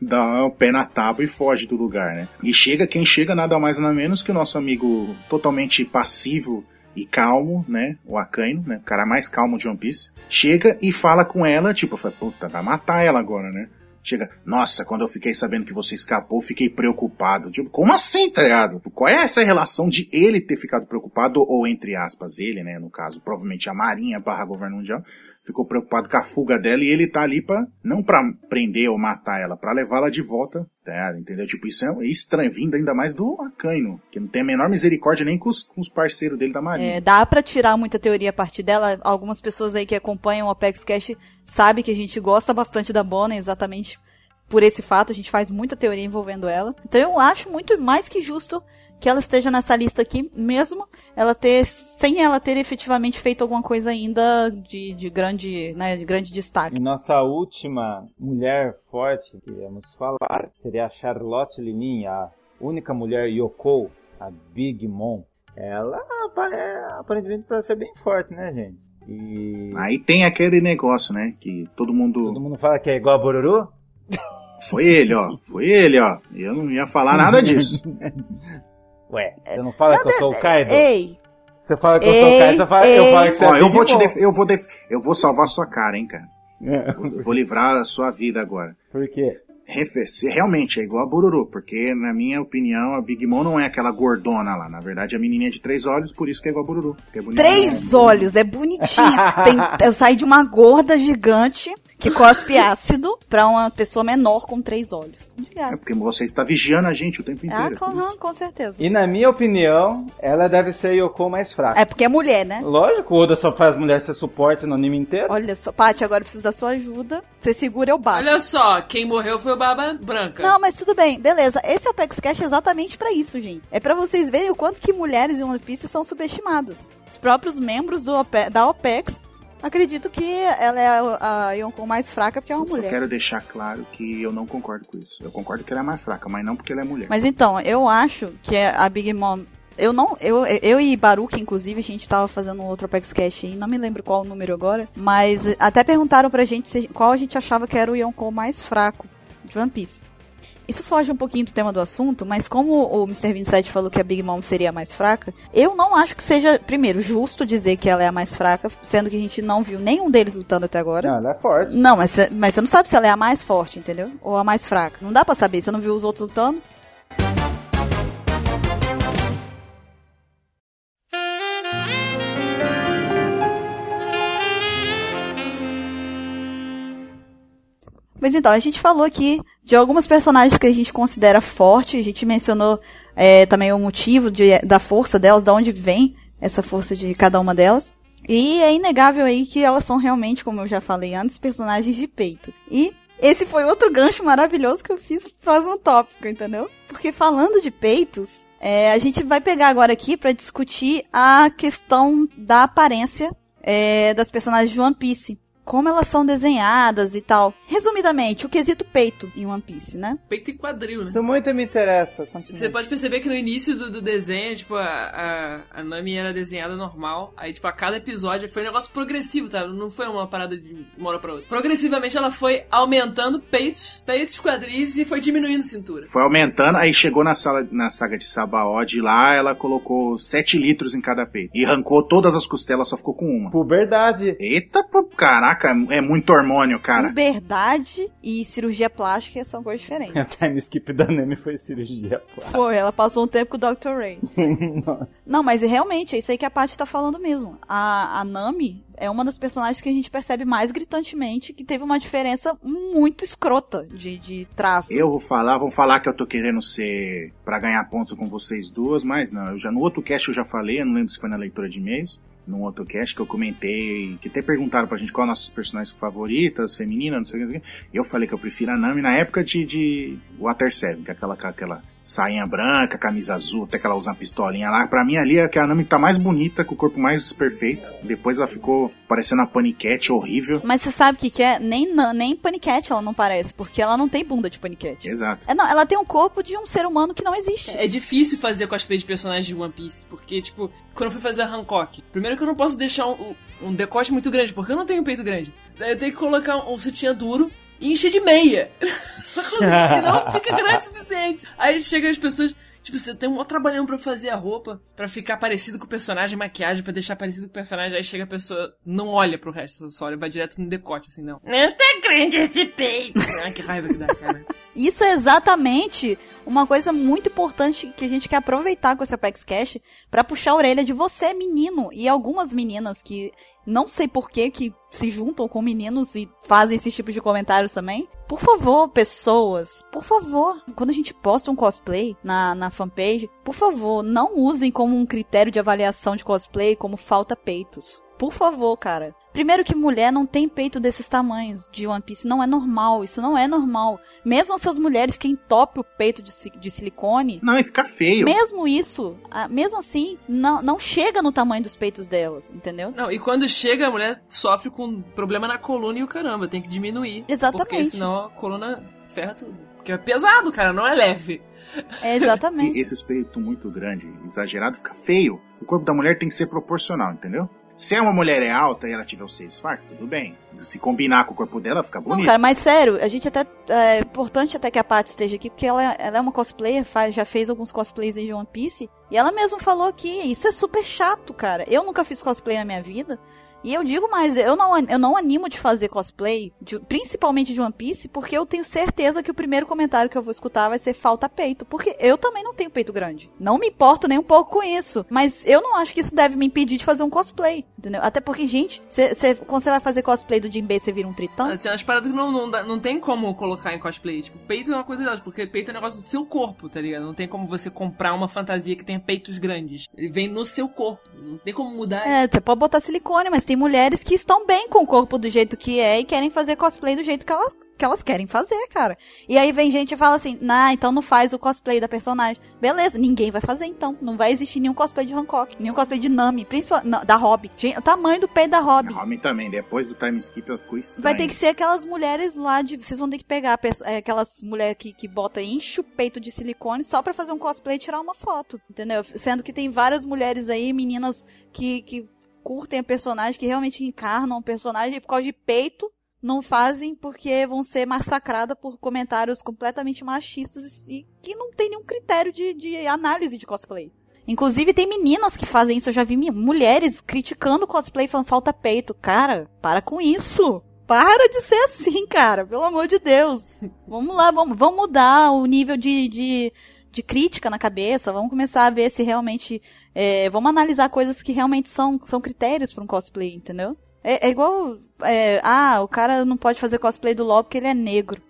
dá o pé na tábua e foge do lugar, né? E chega, quem chega nada mais nada menos que o nosso amigo totalmente passivo e calmo, né? O Akainu, né? O cara mais calmo de One Piece. Chega e fala com ela, tipo, fala, puta, vai matar ela agora, né? Chega, nossa, quando eu fiquei sabendo que você escapou, fiquei preocupado. Tipo, como assim, tá ligado? Qual é essa relação de ele ter ficado preocupado, ou entre aspas, ele, né? No caso, provavelmente a Marinha barra governo mundial, ficou preocupado com a fuga dela e ele tá ali pra, não pra prender ou matar ela, pra levá-la de volta, tá? Entendeu? Tipo, isso é estranho, vindo ainda mais do Akainu, que não tem a menor misericórdia nem com os, com os parceiros dele da Marinha. É, dá pra tirar muita teoria a partir dela. Algumas pessoas aí que acompanham o Apex Cash sabem que a gente gosta bastante da Bonnie, exatamente por esse fato. A gente faz muita teoria envolvendo ela. Então eu acho muito mais que justo que ela esteja nessa lista aqui, mesmo ela ter, sem ela ter efetivamente feito alguma coisa ainda de, de grande, né, de grande destaque. E nossa última mulher forte que iremos falar seria a Charlotte Linin, a única mulher Yoko, a Big Mom. Ela é aparentemente para ser bem forte, né, gente? E Aí tem aquele negócio, né? Que todo mundo. todo mundo fala que é igual a Boruru? Foi ele, ó. Foi ele, ó. Eu não ia falar nada disso. Ué, você não fala que eu sou o Kaido? Ei, Você fala que eu sou o Kaido, você fala, ei. eu falo que você ó, é eu vou te def... eu vou def... eu vou salvar sua cara, hein, cara. É, Eu vou livrar a sua vida agora. Por quê? Realmente é igual a Bururu, porque na minha opinião a Big Mom não é aquela gordona lá. Na verdade, a menininha de três olhos, por isso que é igual a Bururu. é três olhos, é bonitinho. Tem, eu saí de uma gorda gigante que cospe ácido pra uma pessoa menor com três olhos. É Obrigada. porque você está vigiando a gente o tempo inteiro. Ah, é com, isso. com certeza. E na minha opinião, ela deve ser a Yoko mais fraca. É porque é mulher, né? Lógico, o Oda só faz mulher ser suporte no anime inteiro. Olha só, Paty, agora eu preciso da sua ajuda. Você segura, eu bato. Olha só, quem morreu foi o Barba Branca. Não, mas tudo bem, beleza. Esse é o Apex Cash exatamente pra isso, gente. É pra vocês verem o quanto que mulheres em One Piece são subestimadas. Os próprios membros do Ope- da OPEX acredito que ela é a, a Yonkou mais fraca porque é uma Eu só mulher. quero deixar claro que eu não concordo com isso. Eu concordo que ela é mais fraca, mas não porque ela é mulher. Mas então, eu acho que a Big Mom Eu não. Eu, eu e Baruch, inclusive, a gente tava fazendo um outro Apex Cash aí, não me lembro qual o número agora. Mas até perguntaram pra gente se- qual a gente achava que era o Yonkou mais fraco de One Piece. Isso foge um pouquinho do tema do assunto, mas como o Mr. 27 falou que a Big Mom seria a mais fraca, eu não acho que seja, primeiro, justo dizer que ela é a mais fraca, sendo que a gente não viu nenhum deles lutando até agora. Não, ela é forte. Não, mas, mas você não sabe se ela é a mais forte, entendeu? Ou a mais fraca. Não dá pra saber, você não viu os outros lutando? Mas então, a gente falou aqui de algumas personagens que a gente considera forte, a gente mencionou é, também o motivo de- da força delas, de onde vem essa força de cada uma delas. E é inegável aí que elas são realmente, como eu já falei antes, personagens de peito. E esse foi outro gancho maravilhoso que eu fiz pro próximo tópico, entendeu? Porque falando de peitos, é, a gente vai pegar agora aqui pra discutir a questão da aparência é, das personagens de One Piece. Como elas são desenhadas e tal. Resumidamente, o quesito peito em One Piece, né? Peito e quadril, né? Isso muito me interessa. Você pode perceber que no início do, do desenho, tipo, a, a, a Nami era desenhada normal. Aí, tipo, a cada episódio foi um negócio progressivo, tá? Não foi uma parada de uma hora pra outra. Progressivamente ela foi aumentando peitos, peitos, quadris e foi diminuindo cintura. Foi aumentando, aí chegou na, sala, na saga de Sabaody lá, ela colocou 7 litros em cada peito. E arrancou todas as costelas, só ficou com uma. Puberdade. Eita, pô, caraca, é muito hormônio, cara. Puberdade e cirurgia plástica são coisas A diferentes. time skip da Nemi foi cirurgia plástica. Foi, ela passou um tempo com o Dr. Ray. Não, mas realmente, é isso aí que a Paty tá falando mesmo. A, a Nami é uma das personagens que a gente percebe mais gritantemente que teve uma diferença muito escrota de, de traço. Eu vou falar, vão falar que eu tô querendo ser pra ganhar pontos com vocês duas, mas não, eu já no outro cast eu já falei, eu não lembro se foi na leitura de e-mails, num outro cast que eu comentei, que até perguntaram pra gente qual nossas personagens favoritas, femininas, não sei o que, não sei o que. Eu falei que eu prefiro a Nami na época de, de Water 7, que é aquela, aquela sainha branca, camisa azul, até que ela usa uma pistolinha lá. Pra mim ali é que a Nami tá mais bonita, com o corpo mais perfeito. Depois ela ficou parecendo uma paniquete horrível. Mas você sabe o que, que é? Nem, nem paniquete ela não parece, porque ela não tem bunda de paniquete. Exato. É, não, ela tem um corpo de um ser humano que não existe. É difícil fazer cosplay de personagens de One Piece, porque, tipo, quando eu fui fazer a Hancock, primeiro que eu não posso deixar um, um decote muito grande, porque eu não tenho peito grande. Daí eu tenho que colocar um, um sutiã duro e encher de meia. e não fica grande o suficiente. Aí chega as pessoas. Tipo, você tem um maior trabalhão pra fazer a roupa, pra ficar parecido com o personagem, maquiagem, pra deixar parecido com o personagem. Aí chega a pessoa, não olha pro resto, só olha, vai direto no decote, assim, não. Não tá grande esse peito. Ai, que raiva que dá, cara. Isso é exatamente uma coisa muito importante que a gente quer aproveitar com esse Apex Cash pra puxar a orelha de você, menino, e algumas meninas que não sei por que que se juntam com meninos e fazem esse tipo de comentários também. Por favor, pessoas, por favor, quando a gente posta um cosplay na, na fanpage, por favor, não usem como um critério de avaliação de cosplay como falta peitos. Por favor, cara. Primeiro que mulher não tem peito desses tamanhos de One Piece. Não é normal. Isso não é normal. Mesmo essas mulheres que entopem o peito de, de silicone, Não, e fica feio. mesmo isso, mesmo assim, não, não chega no tamanho dos peitos delas, entendeu? Não, e quando chega, a mulher sofre com problema na coluna e o caramba, tem que diminuir. Exatamente. Porque senão a coluna ferra tudo. Porque é pesado, cara, não é leve. É exatamente. E esses peitos muito grande, exagerado, fica feio. O corpo da mulher tem que ser proporcional, entendeu? Se é uma mulher é alta e ela tiver os seios fartos, tudo bem. Se combinar com o corpo dela, fica Não, bonito. cara, mas sério, a gente até. É importante até que a Paty esteja aqui, porque ela, ela é uma cosplayer, faz, já fez alguns cosplays de One Piece. E ela mesma falou que isso é super chato, cara. Eu nunca fiz cosplay na minha vida. E eu digo mais, eu não, eu não animo de fazer cosplay, de- principalmente de One Piece, porque eu tenho certeza que o primeiro comentário que eu vou escutar vai ser falta peito. Porque eu também não tenho peito grande. Não me importo nem um pouco com isso. Mas eu não acho que isso deve me impedir de fazer um cosplay. Entendeu? Até porque, gente, cê, cê- quando você vai fazer cosplay do Jinbei, você vira um tritão. Tinha umas paradas que não, não, dá- não tem como colocar em cosplay. Tipo, peito é uma coisa delas, porque peito é um negócio do seu corpo, tá ligado? Não tem como você comprar uma fantasia que tenha peitos grandes. Ele vem no seu corpo. Não tem como mudar É, você pode botar silicone, mas existem mulheres que estão bem com o corpo do jeito que é e querem fazer cosplay do jeito que elas, que elas querem fazer, cara. E aí vem gente e fala assim, nah, então não faz o cosplay da personagem. Beleza, ninguém vai fazer então. Não vai existir nenhum cosplay de Hancock, nenhum cosplay de Nami, principalmente da Robin. Gente, o tamanho do peito da Robin. A Robin também, depois do time skip ela ficou estranha. Vai ter que ser aquelas mulheres lá de. Vocês vão ter que pegar é, aquelas mulheres que, que bota enche o peito de silicone só pra fazer um cosplay e tirar uma foto. Entendeu? Sendo que tem várias mulheres aí, meninas que, que curtem a personagem, que realmente encarnam o personagem por causa de peito. Não fazem porque vão ser massacradas por comentários completamente machistas e que não tem nenhum critério de, de análise de cosplay. Inclusive, tem meninas que fazem isso. Eu já vi mulheres criticando cosplay falando falta peito. Cara, para com isso. Para de ser assim, cara. Pelo amor de Deus. Vamos lá, vamos, vamos mudar o nível de, de, de crítica na cabeça. Vamos começar a ver se realmente. é, vamos analisar coisas que realmente são, são critérios para um cosplay, entendeu? É, é igual. é, ah, o cara não pode fazer cosplay do LOL porque ele é negro.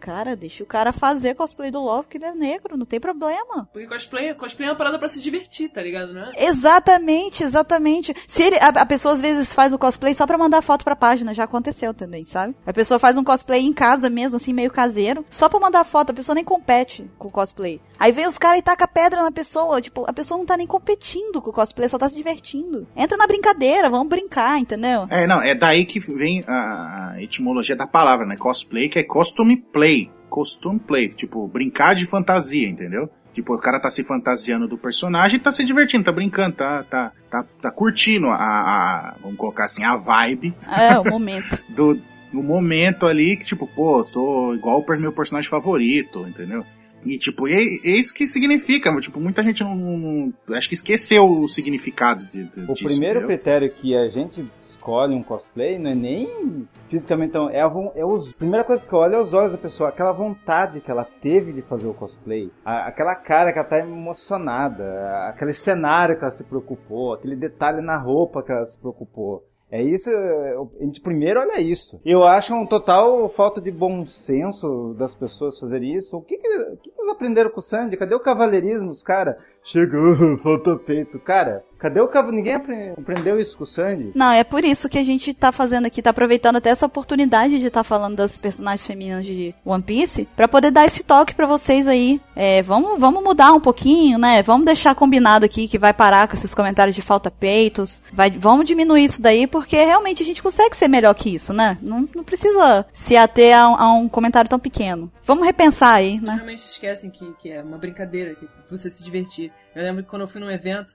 Cara, deixa o cara fazer cosplay do LOL porque ele é negro, não tem problema. Porque cosplay, cosplay é uma parada pra se divertir, tá ligado, né? Exatamente, exatamente. Se ele, a, a pessoa às vezes faz o cosplay só pra mandar foto pra página, já aconteceu também, sabe? A pessoa faz um cosplay em casa mesmo, assim, meio caseiro, só pra mandar foto, a pessoa nem compete com o cosplay. Aí vem os caras e taca pedra na pessoa, tipo, a pessoa não tá nem competindo com o cosplay, só tá se divertindo. Entra na brincadeira, vamos brincar, entendeu? É, não, é daí que vem a, a etimologia da palavra, né? Cosplay, que é costume play. Costume play, tipo, brincar de fantasia, entendeu? Tipo, o cara tá se fantasiando do personagem e tá se divertindo, tá brincando, tá, tá, tá, tá curtindo a, a- vamos colocar assim, a vibe É, o momento. do, do momento ali que, tipo, pô, tô igual o meu personagem favorito, entendeu? E, tipo, é, é isso que significa, tipo, muita gente não, não- acho que esqueceu o significado de, de, O disso, primeiro entendeu? critério que a gente escolhe um cosplay não é nem fisicamente, então, é a, é os, a primeira coisa que eu olho é os olhos da pessoa, aquela vontade que ela teve de fazer o cosplay, a- aquela cara que ela tá emocionada, a- aquele cenário que ela se preocupou, aquele detalhe na roupa que ela se preocupou. É isso, a gente primeiro olha isso. Eu acho um total falta de bom senso das pessoas fazerem isso. O que, que, que eles aprenderam com o Sandy? Cadê o cavaleirismo, os cara? Chegou, falta peito. Cara, cadê o cavaleiro? Ninguém apre- aprendeu isso com o Sandy. Não, é por isso que a gente tá fazendo aqui, tá aproveitando até essa oportunidade de estar falando das personagens femininas de One Piece, pra poder dar esse toque pra vocês aí. É, vamos, vamos mudar um pouquinho, né? Vamos deixar combinado aqui que vai parar com esses comentários de falta peitos. Vai, vamos diminuir isso daí, porque realmente a gente consegue ser melhor que isso, né? Não, não precisa se ater a, um- a um comentário tão pequeno. Vamos repensar aí, né? Realmente esquecem que, que é uma brincadeira, que você se divertir. Eu lembro que quando eu fui num evento,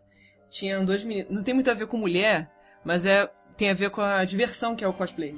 tinham dois meninos. Não tem muito a ver com mulher, mas é tem a ver com a diversão que é o cosplay.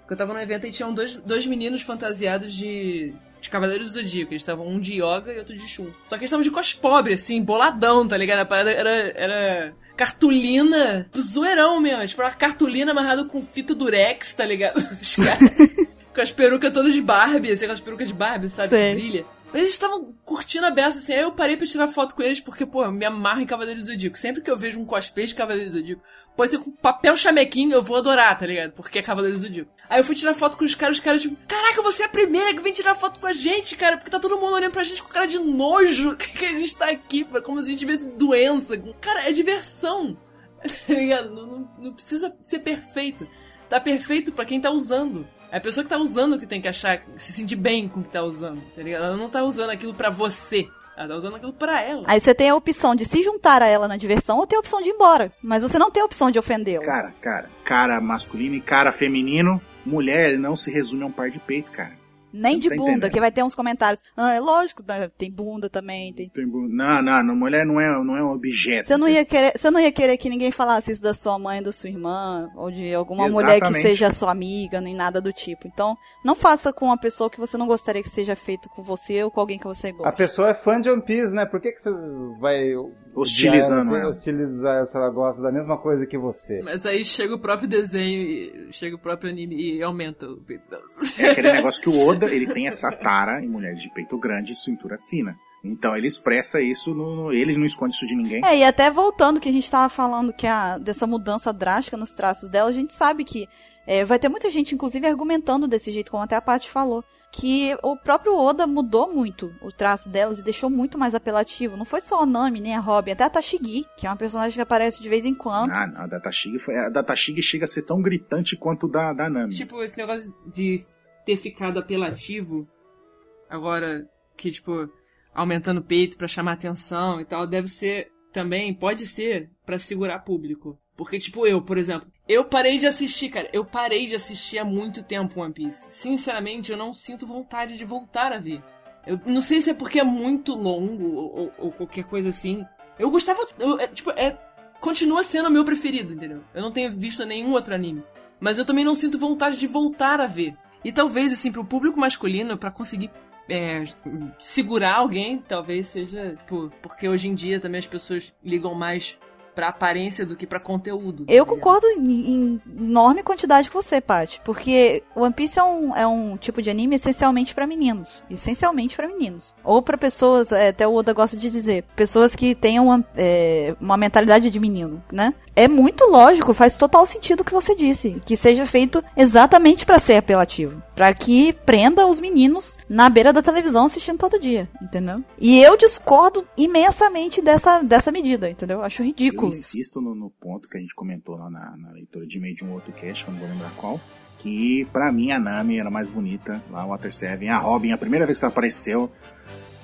Porque eu tava num evento e tinham dois, dois meninos fantasiados de. De Cavaleiros do Zodíaco, eles estavam um de yoga e outro de Shun. Só que eles estavam de cos pobre, assim, boladão, tá ligado? A parada era, era cartolina, zoeirão mesmo. Tipo, uma cartolina amarrada com fita durex, tá ligado? Os caras com as perucas todas de Barbie, assim, com as perucas de Barbie, sabe? Sei. Que brilha. Mas eles estavam curtindo a beça, assim. Aí eu parei pra tirar foto com eles, porque, pô, eu me amarro em Cavaleiros do Zodíaco. Sempre que eu vejo um cosplay de Cavaleiros do Zodíaco, pode ser com papel chamequinho, eu vou adorar, tá ligado? Porque é Cavaleiros do Zodíaco. Aí eu fui tirar foto com os caras, os caras, tipo, caraca, você é a primeira que vem tirar foto com a gente, cara, porque tá todo mundo olhando pra gente com cara de nojo que a gente tá aqui, como se a gente tivesse doença. Cara, é diversão. Tá ligado? Não, não, não precisa ser perfeito. Tá perfeito pra quem tá usando. É a pessoa que tá usando que tem que achar, se sentir bem com o que tá usando, tá ligado? Ela não tá usando aquilo pra você. Ela tá usando aquilo pra ela. Aí você tem a opção de se juntar a ela na diversão ou tem a opção de ir embora. Mas você não tem a opção de ofendê-la. Cara, cara, cara masculino e cara feminino, mulher não se resume a um par de peito, cara. Nem Não de tá bunda, entendendo. que vai ter uns comentários. Ah, é lógico, né, tem bunda também, tem. Tem bu- Não, não, não, mulher não é, não é um objeto. Você não ia querer, você não ia querer que ninguém falasse isso da sua mãe, da sua irmã, ou de alguma mulher que Exatamente. seja sua amiga, nem nada do tipo. Então, não faça com uma pessoa que você não gostaria que seja feito com você ou com alguém que você gosta. A pessoa é fã de One Piece, né? Por que, que você vai Hostilizando ela, ela. hostilizar se ela gosta da mesma coisa que você? Mas aí chega o próprio desenho, e chega o próprio anime e aumenta o peito dela. É aquele negócio que o Oda, ele tem essa tara em mulheres de peito grande e cintura fina. Então ele expressa isso, no, no- ele não esconde isso de ninguém. É, e até voltando que a gente tava falando que a, dessa mudança drástica nos traços dela, a gente sabe que É, vai ter muita gente, inclusive, argumentando desse jeito, como até a Paty falou, que o próprio Oda mudou muito o traço delas e deixou muito mais apelativo. Não foi só a Nami, nem a Robin, até a Tashigi, que é uma personagem que aparece de vez em quando. Ah, não, a da Tashigi, foi, a da Tashigi chega a ser tão gritante quanto o da, da Nami. Tipo, esse negócio de ter ficado apelativo, agora que, tipo, aumentando o peito pra chamar atenção e tal, deve ser também, pode ser, pra segurar público. Porque, tipo, eu, por exemplo, eu parei de assistir, cara. Eu parei de assistir há muito tempo One Piece. Sinceramente, eu não sinto vontade de voltar a ver. Eu não sei se é porque é muito longo ou, ou- qualquer coisa assim. Eu gostava. eu- é, tipo, é. Continua sendo o meu preferido, entendeu? Eu não tenho visto nenhum outro anime. Mas eu também não sinto vontade de voltar a ver. E talvez, assim, pro público masculino, pra conseguir é, segurar alguém, talvez seja. Tipo, porque hoje em dia também as pessoas ligam mais pra aparência do que pra conteúdo. Eu tá concordo em, em enorme quantidade com você, Paty, porque One Piece é um, é um tipo de anime essencialmente pra meninos, essencialmente pra meninos, ou pra pessoas, é, até o Oda gosta de dizer, pessoas que tenham uma, é, uma mentalidade de menino, né? É muito lógico, faz total sentido o que você disse, que seja feito exatamente pra ser apelativo, Pra que prenda os meninos na beira da televisão assistindo todo dia, entendeu? E eu discordo imensamente dessa, dessa medida, entendeu? Acho ridículo. Insisto no, no ponto que a gente comentou lá na, na leitura de e-mail de um outro cast, que eu não vou lembrar qual. Que pra mim a Nami era mais bonita, lá Water Seven. A Robin, a primeira vez que ela apareceu,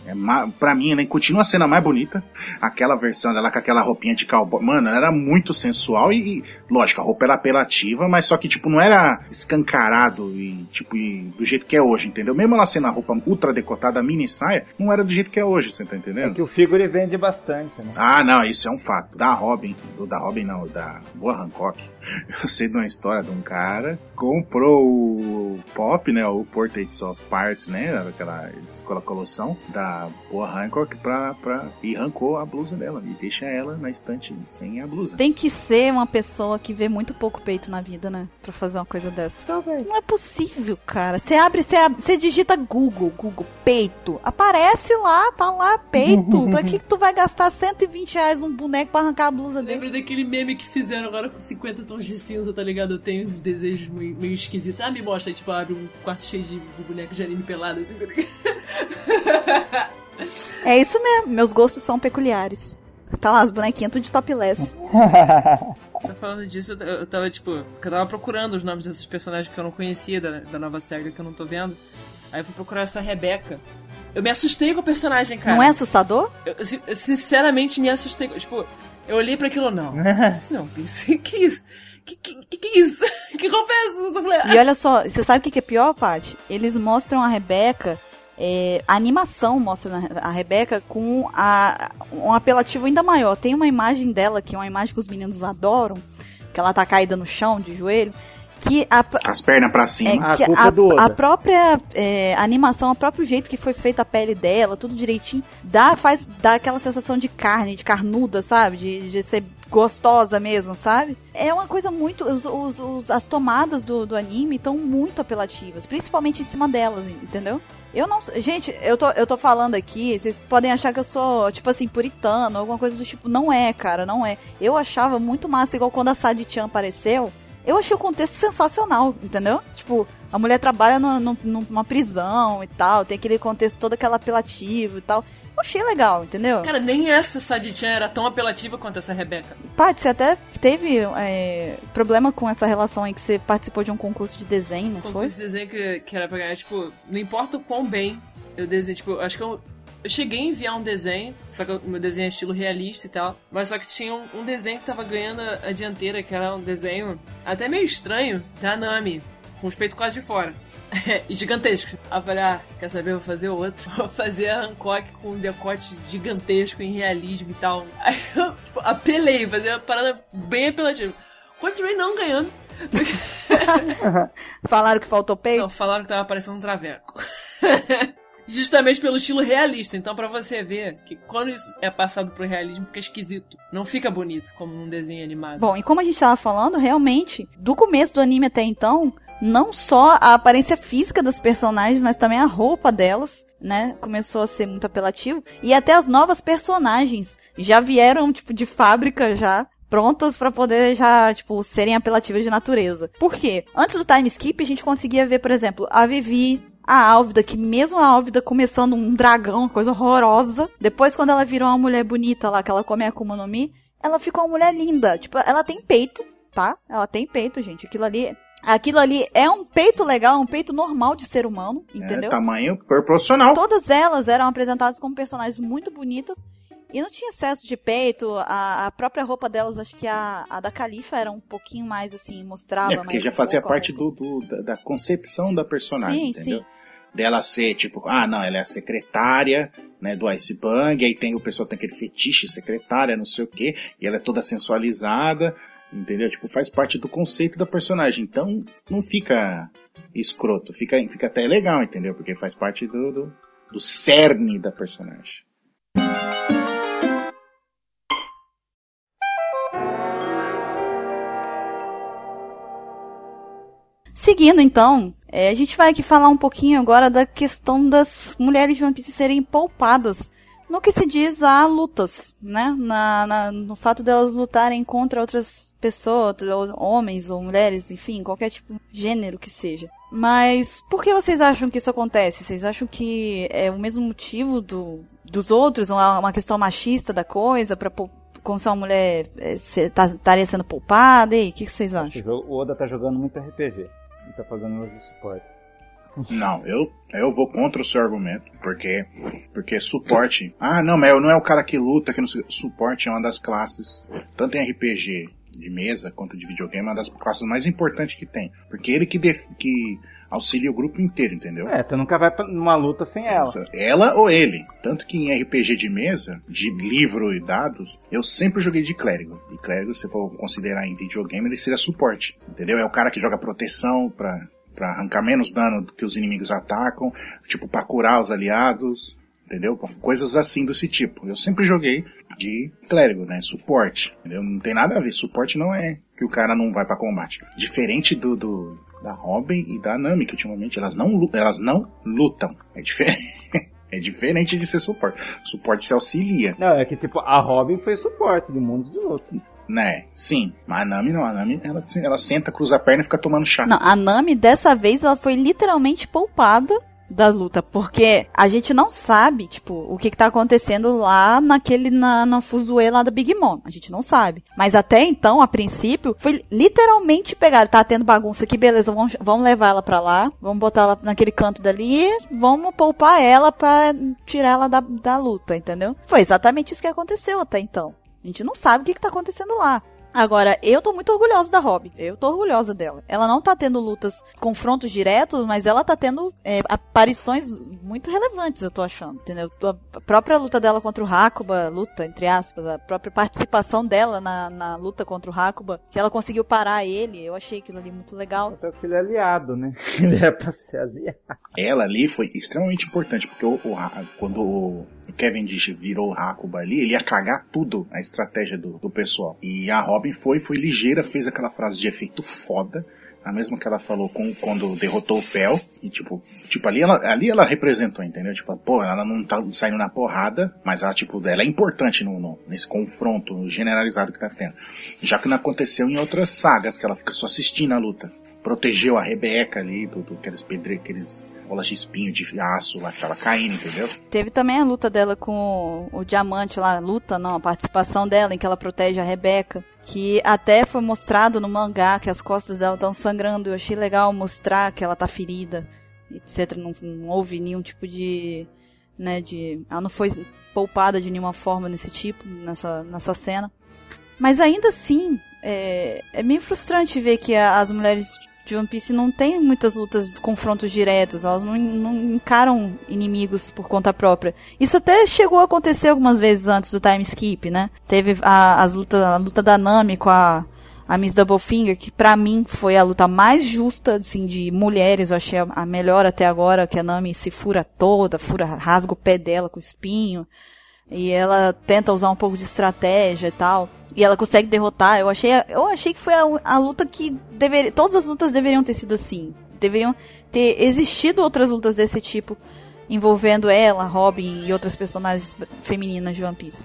é pra mim, ela continua sendo a mais bonita. Aquela versão dela com aquela roupinha de cowboy. Mano, ela era muito sensual e, e, lógico, a roupa era apelativa, mas só que, tipo, não era escancarado e, tipo, e do jeito que é hoje, entendeu? Mesmo ela sendo a roupa ultra decotada, a mini saia, não era do jeito que é hoje, você tá entendendo? É que o figure vende bastante, né? Ah, não, isso é um fato. Da Robin, do da Robin não, da Boa Hancock. Eu sei de uma história de um cara comprou o Pop, né, o Portraits of Parts, né, aquela, aquela coleção da Boa Hancock pra, pra, e arrancou a blusa dela e deixa ela na estante sem a blusa. Tem que ser uma pessoa que vê muito pouco peito na vida, né? Pra fazer uma coisa dessa. Não é possível, cara. Você abre, você digita Google, Google, peito. Aparece lá, tá lá, peito. pra que, que tu vai gastar 120 reais num boneco pra arrancar a blusa dele? Lembra daquele meme que fizeram agora com 50 tons de cinza, tá ligado? Eu tenho desejos meio, meio esquisitos. Ah, me mostra aí, tipo, abre um quarto cheio de, de bonecos de anime pelado, assim, tá ligado? É isso mesmo, meus gostos são peculiares. Tá lá, as bonequinhas tudo de topless. Você tá falando disso, eu, eu tava, tipo, eu tava procurando os nomes desses personagens que eu não conhecia da, da nova SEGA que eu não tô vendo. Aí eu fui procurar essa Rebeca. Eu me assustei com o personagem, cara. Não é assustador? Eu, eu, eu sinceramente me assustei. Tipo, eu olhei pra aquilo, não. Isso não, isso, que isso? Que, que, que, que isso? Que roupa é essa? E olha só, você sabe o que que é pior, Paty? Eles mostram a Rebeca, é, a animação mostra a Rebeca com a, um apelativo ainda maior. Tem uma imagem dela, que é uma imagem que os meninos adoram, que ela tá caída no chão, de joelho, que a, As pernas pra é, cima. A que culpa a, é do Oda. a própria é, animação, o próprio jeito que foi feita a pele dela, tudo direitinho, dá, faz, dá aquela sensação de carne, de carnuda, sabe? De, de ser gostosa mesmo, sabe? É uma coisa muito. Os, os- os- as tomadas do, do anime estão muito apelativas, principalmente em cima delas, entendeu? Eu não. Gente, eu tô, eu tô falando aqui, vocês podem achar que eu sou, tipo assim, puritano, alguma coisa do tipo. Não é, cara, não é. Eu achava muito massa, igual quando a Sadie Chan apareceu. Eu achei o contexto sensacional, entendeu? Tipo, a mulher trabalha no- no- numa prisão e tal, tem aquele contexto todo aquele apelativo e tal. Eu achei legal, entendeu? Cara, nem essa Sadie-chan era tão apelativa quanto essa Rebeca. Paty, você até teve é, problema com essa relação aí que você participou de um concurso de desenho, não foi? Concurso de desenho que, que era pra ganhar, tipo, não importa o quão bem eu desenho, tipo, acho que eu, eu cheguei a enviar um desenho, só que o meu desenho é estilo realista e tal, mas só que tinha um, um desenho que tava ganhando a, a dianteira, que era um desenho até meio estranho, da Nami, com os peitos quase de fora. e gigantesco. Aí eu falei, ah, quer saber? Vou fazer outro. Vou fazer a Hancock com um decote gigantesco em realismo e tal. Aí eu tipo, apelei, fazer uma parada bem apelativa. Continuei não ganhando. Falaram que faltou peito? Não, falaram que tava parecendo um traveco. Justamente pelo estilo realista. Então, pra você ver que quando isso é passado pro realismo, fica esquisito. Não fica bonito, como num desenho animado. Bom, e como a gente tava falando, realmente, do começo do anime até então, não só a aparência física das personagens, mas também a roupa delas, né, começou a ser muito apelativo. E até as novas personagens já vieram, tipo, de fábrica já, prontas pra poder já, tipo, serem apelativas de natureza. Por quê? Antes do time skip, a gente conseguia ver, por exemplo, a Vivi, a Álvida, que mesmo a Álvida começando um dragão, uma coisa horrorosa, depois quando ela virou uma mulher bonita lá, que ela come a Akuma no Mi, ela ficou uma mulher linda. Tipo, ela tem peito, tá? Ela tem peito, gente. Aquilo ali Aquilo ali é um peito legal, um peito normal de ser humano, entendeu? É, tamanho proporcional. Todas elas eram apresentadas como personagens muito bonitas e não tinha excesso de peito. A, a própria roupa delas, acho que a, a da Califa era um pouquinho mais assim, mostrava. É, porque já fazia parte do, do- da, da concepção da personagem, Sim, entendeu? sim. Dela ser, tipo, ah, não, ela é a secretária, né, do Ice Bang, aí tem o pessoal tem aquele fetiche secretária, não sei o quê, e ela é toda sensualizada, entendeu? Tipo, faz parte do conceito da personagem. Então, não fica escroto, fica, fica até legal, entendeu? Porque faz parte do, do, do cerne da personagem. Seguindo, então, é, a gente vai aqui falar um pouquinho agora da questão das mulheres de One Piece serem poupadas no que se diz a lutas, né? Na, na- no fato delas lutarem contra outras pessoas, homens ou mulheres, enfim, qualquer tipo de gênero que seja. Mas por que vocês acham que isso acontece? Vocês acham que é o mesmo motivo do, dos outros, uma, uma questão machista da coisa, pou- como se uma mulher é, se- tá- estaria sendo poupada? E aí, o que, que vocês acham? O Oda tá jogando muito RPG. E tá fazendo umas de suporte. Não, eu, eu vou contra o seu argumento, porque porque suporte. Ah, não, mas não é o cara que luta, que não suporte é uma das classes, tanto em RPG de mesa quanto de videogame, é uma das classes mais importantes que tem, porque ele que def- que auxilia o grupo inteiro, entendeu? É, você nunca vai pra- numa luta sem ela. Essa- ela ou ele. Tanto que em RPG de mesa, de livro e dados, eu sempre joguei de clérigo. E clérigo, se for considerar em videogame, ele seria suporte. Entendeu? É o cara que joga proteção pra, pra arrancar menos dano do que os inimigos atacam, tipo, pra curar os aliados. Entendeu? Coisas assim desse tipo. Eu sempre joguei de clérigo, né? Suporte. Entendeu? Não tem nada a ver. Suporte não é que o cara não vai pra combate. Diferente do, do da Robin e da Nami, que ultimamente elas não, elas não lutam. É diferente. É diferente de ser suporte. Suporte se auxilia, Não, é que tipo, a Robin foi suporte de mundo de luta. né? Sim. Mas a Nami não. A Nami, ela, ela senta, cruza a perna e fica tomando chá. Não, a Nami, dessa vez, ela foi literalmente poupada da luta, porque a gente não sabe, tipo, o que que tá acontecendo lá naquele, na, na fuzuê lá da Big Mom. A gente não sabe. Mas até então, a princípio, foi literalmente pegar, tá tendo bagunça aqui, beleza, vamos, vamos levar ela pra lá, vamos botar ela naquele canto dali e vamos poupar ela pra tirar ela da, da luta, entendeu? Foi exatamente isso que aconteceu até então. A gente não sabe o que, que tá acontecendo lá. Agora, eu tô muito orgulhosa da Robin. Eu tô orgulhosa dela. Ela não tá tendo lutas, confrontos diretos, mas ela tá tendo é, aparições muito relevantes, eu tô achando, entendeu? A própria luta dela contra o Hakuba, luta, entre aspas, a própria participação dela na, na luta contra o Hakuba, que ela conseguiu parar ele, eu achei aquilo ali muito legal. Acontece que ele é aliado, né? Ele é pra ser aliado. Ela ali foi extremamente importante, porque o, o quando o Kevin Dish virou o Hakuba ali, ele ia cagar tudo a estratégia do, do pessoal. E a Robin foi, foi ligeira, fez aquela frase de efeito foda. A mesma que ela falou com, quando derrotou o Pel. E tipo, tipo ali, ela, ali ela representou, entendeu? Tipo, pô, ela não tá saindo na porrada, mas ela, tipo, ela é importante no, no- nesse confronto generalizado que tá tendo. Já que não aconteceu em outras sagas, que ela fica só assistindo a luta. Protegeu a Rebeca ali, do, aqueles pedre, aqueles bolas de espinho de aço lá que tava caindo, entendeu? Teve também a luta dela com o, o Diamante lá, luta não, a participação dela em que ela protege a Rebeca, que até foi mostrado no mangá que as costas dela estão sangrando. Eu achei legal mostrar que ela tá ferida, etc. Não, não houve nenhum tipo de, né, de, ela não foi poupada de nenhuma forma nesse tipo, nessa, nessa cena. Mas ainda assim, é, é meio frustrante ver que a- as mulheres de One Piece não tem muitas lutas, confrontos diretos, elas não, não encaram inimigos por conta própria. Isso até chegou a acontecer algumas vezes antes do time skip, né? Teve a, as lutas, a luta da Nami com a, a Miss Doublefinger, que pra mim foi a luta mais justa, assim, de mulheres, eu achei a, a melhor até agora, que a Nami se fura toda, fura, rasga o pé dela com espinho, e ela tenta usar um pouco de estratégia e tal. E ela consegue derrotar. Eu achei, eu achei que foi a, a luta que deveria. Todas as lutas deveriam ter sido assim. Deveriam ter existido outras lutas desse tipo envolvendo ela, Robin e outras personagens femininas de One Piece.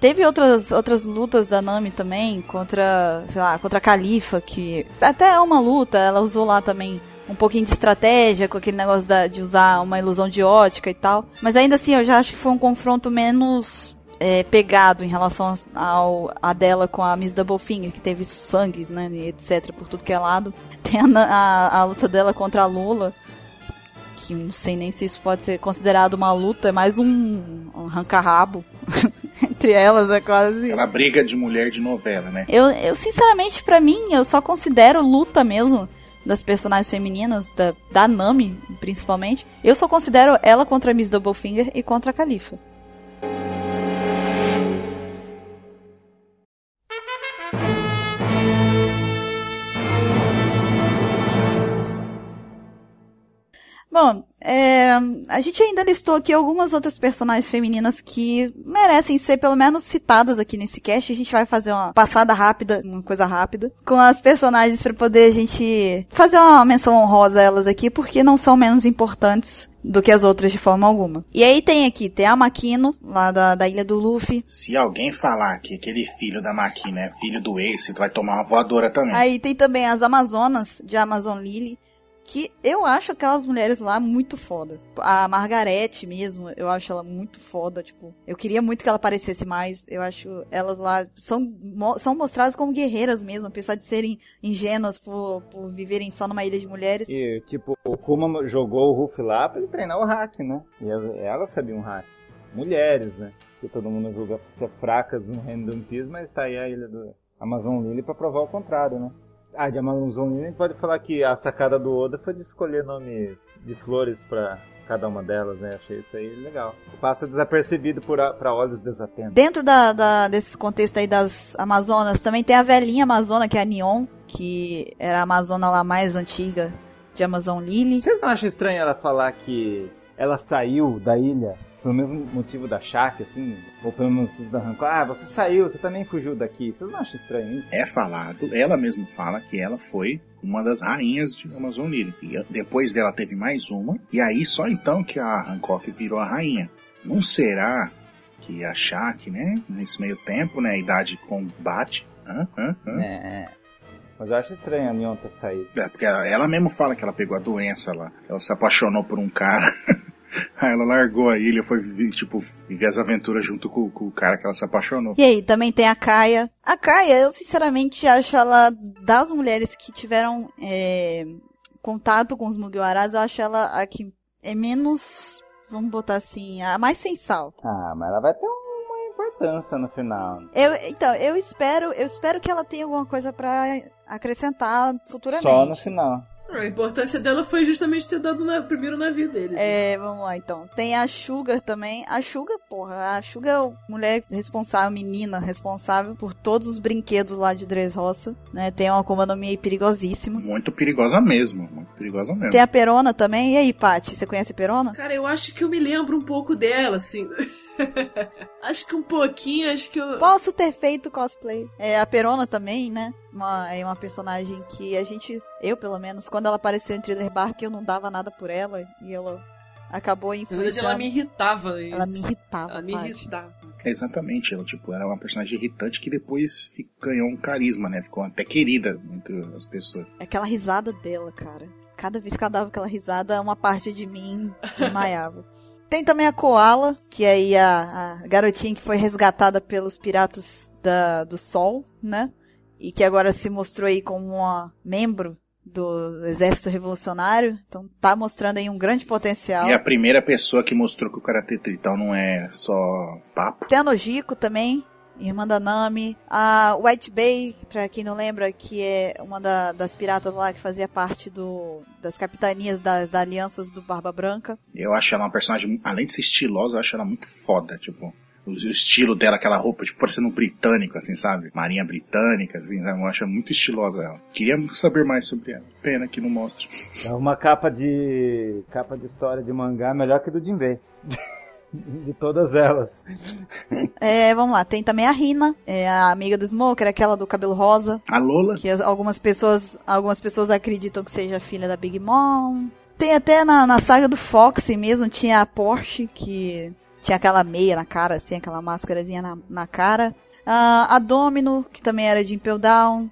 Teve outras, outras lutas da Nami também, contra, sei lá, contra a Califa, que até é uma luta, ela usou lá também um pouquinho de estratégia, com aquele negócio da, de usar uma ilusão de ótica e tal. Mas ainda assim, eu já acho que foi um confronto menos é, pegado em relação ao a dela com a Miss Doublefinger, que teve sangue, né, etc, por tudo que é lado. Tem a, a, a luta dela contra a Lula, que não sei nem se isso pode ser considerado uma luta, é mais um, um arranca-rabo entre elas, é quase. Aquela briga de mulher de novela, né? Eu, eu sinceramente, para mim, eu só considero luta mesmo das personagens femininas, da, da Nami, principalmente. Eu só considero ela contra a Miss Doublefinger e contra a Califa. Bom, é, a gente ainda listou aqui algumas outras personagens femininas que merecem ser pelo menos citadas aqui nesse cast. A gente vai fazer uma passada rápida, uma coisa rápida, com as personagens para poder a gente fazer uma menção honrosa a elas aqui, porque não são menos importantes do que as outras de forma alguma. E aí tem aqui, tem a Makino, lá da, da ilha do Luffy. Se alguém falar que aquele filho da Makino é filho do Ace, tu vai tomar uma voadora também. Aí tem também as Amazonas, de Amazon Lily que eu acho aquelas mulheres lá muito fodas. A Margarete mesmo, eu acho ela muito foda, tipo, eu queria muito que ela aparecesse mais. Eu acho elas lá são, são mostradas como guerreiras mesmo, apesar de serem ingênuas por, por viverem só numa ilha de mulheres. E, tipo, o Kuma jogou o Ruff lá pra ele treinar o hack, né? E elas sabiam hack. Mulheres, né? Que todo mundo julga ser fracas no reino do Piece, mas tá aí a ilha do Amazon Lily pra provar o contrário, né? Ah, de Amazonina pode falar que a sacada do Oda foi de escolher nomes de flores para cada uma delas, né? Achei isso aí legal. Passa desapercebido para olhos desatentos. Dentro da, da, desse contexto aí das Amazonas, também tem a velhinha Amazona, que é a Neon, que era a Amazona lá mais antiga de Amazon Lily. Vocês não acham estranho ela falar que ela saiu da ilha pelo mesmo motivo da Shaq, assim, ou pelo motivo da Rancor, ah, você saiu, você também fugiu daqui. Vocês não acham estranho isso? É falado, ela mesma fala que ela foi uma das rainhas de Amazon Lily. E depois dela teve mais uma, e aí só então que a Hancock virou a rainha. Não será que a Shaq, né, nesse meio tempo, né, a idade combate, hã, hã, hã? É. Mas eu acho estranho a Neon ter saído. É, porque ela, ela mesmo fala que ela pegou a doença lá. Ela se apaixonou por um cara. Aí ela largou a ilha, foi tipo, viver as aventuras junto com, com, o cara que ela se apaixonou. E aí, também tem a Kaia. A Kaia, eu sinceramente acho ela, das mulheres que tiveram é, contato com os Mugiwaras, eu acho ela a que é menos, vamos botar assim, a mais sensal. Ah, mas ela vai ter uma importância no final. Eu, então, eu espero, eu espero que ela tenha alguma coisa para acrescentar futuramente. Só no final. A importância dela foi justamente ter dado na, primeiro navio dele. É, vamos lá então. Tem a Sugar também. A Sugar, porra, a Sugar é a mulher responsável, menina responsável por todos os brinquedos lá de Dressrosa, né? Tem uma economia perigosíssima. Muito perigosa mesmo, muito perigosa mesmo. Tem a Perona também. E aí, Paty, você conhece a Perona? Cara, eu acho que eu me lembro um pouco dela, assim. acho que um pouquinho, acho que eu. Posso ter feito cosplay. É, a Perona também, né? Uma, é uma personagem que a gente, eu pelo menos, quando ela apareceu em Thriller Bark, eu não dava nada por ela. E ela acabou influenciando. ela me irritava. Isso. Ela me irritava. Ela me irritava. É, exatamente, ela tipo, era uma personagem irritante que depois ganhou um carisma, né? Ficou até querida entre as pessoas. Aquela risada dela, cara. Cada vez que ela dava aquela risada, uma parte de mim desmaiava. Tem também a Koala, que é aí a, a garotinha que foi resgatada pelos piratas da, do Sol, né? E que agora se mostrou aí como uma membro do exército revolucionário. Então tá mostrando aí um grande potencial. E a primeira pessoa que mostrou que o Karate Tritão não é só papo. Tem a Nojiko também, irmã da Nami. A White Bay, pra quem não lembra, que é uma da, das piratas lá que fazia parte do, das capitanias das, das alianças do Barba Branca. Eu acho ela uma personagem, além de ser estilosa, eu acho ela muito foda, tipo o estilo dela, aquela roupa, tipo, parecendo um britânico, assim, sabe? Marinha britânica, assim, sabe? Eu acho muito estilosa ela. Queria saber mais sobre ela. Pena que não mostra. É uma capa de. capa de história de mangá melhor que do Jinbei. de todas elas. É, vamos lá, tem também a Rina, é a amiga do Smoker, aquela do cabelo rosa. A Lola. Que algumas pessoas, algumas pessoas acreditam que seja filha da Big Mom. Tem até na, na saga do Fox mesmo, tinha a Porsche, que tinha aquela meia na cara, assim, aquela máscarazinha na, na cara. Ah, a Domino, que também era de Impel Down.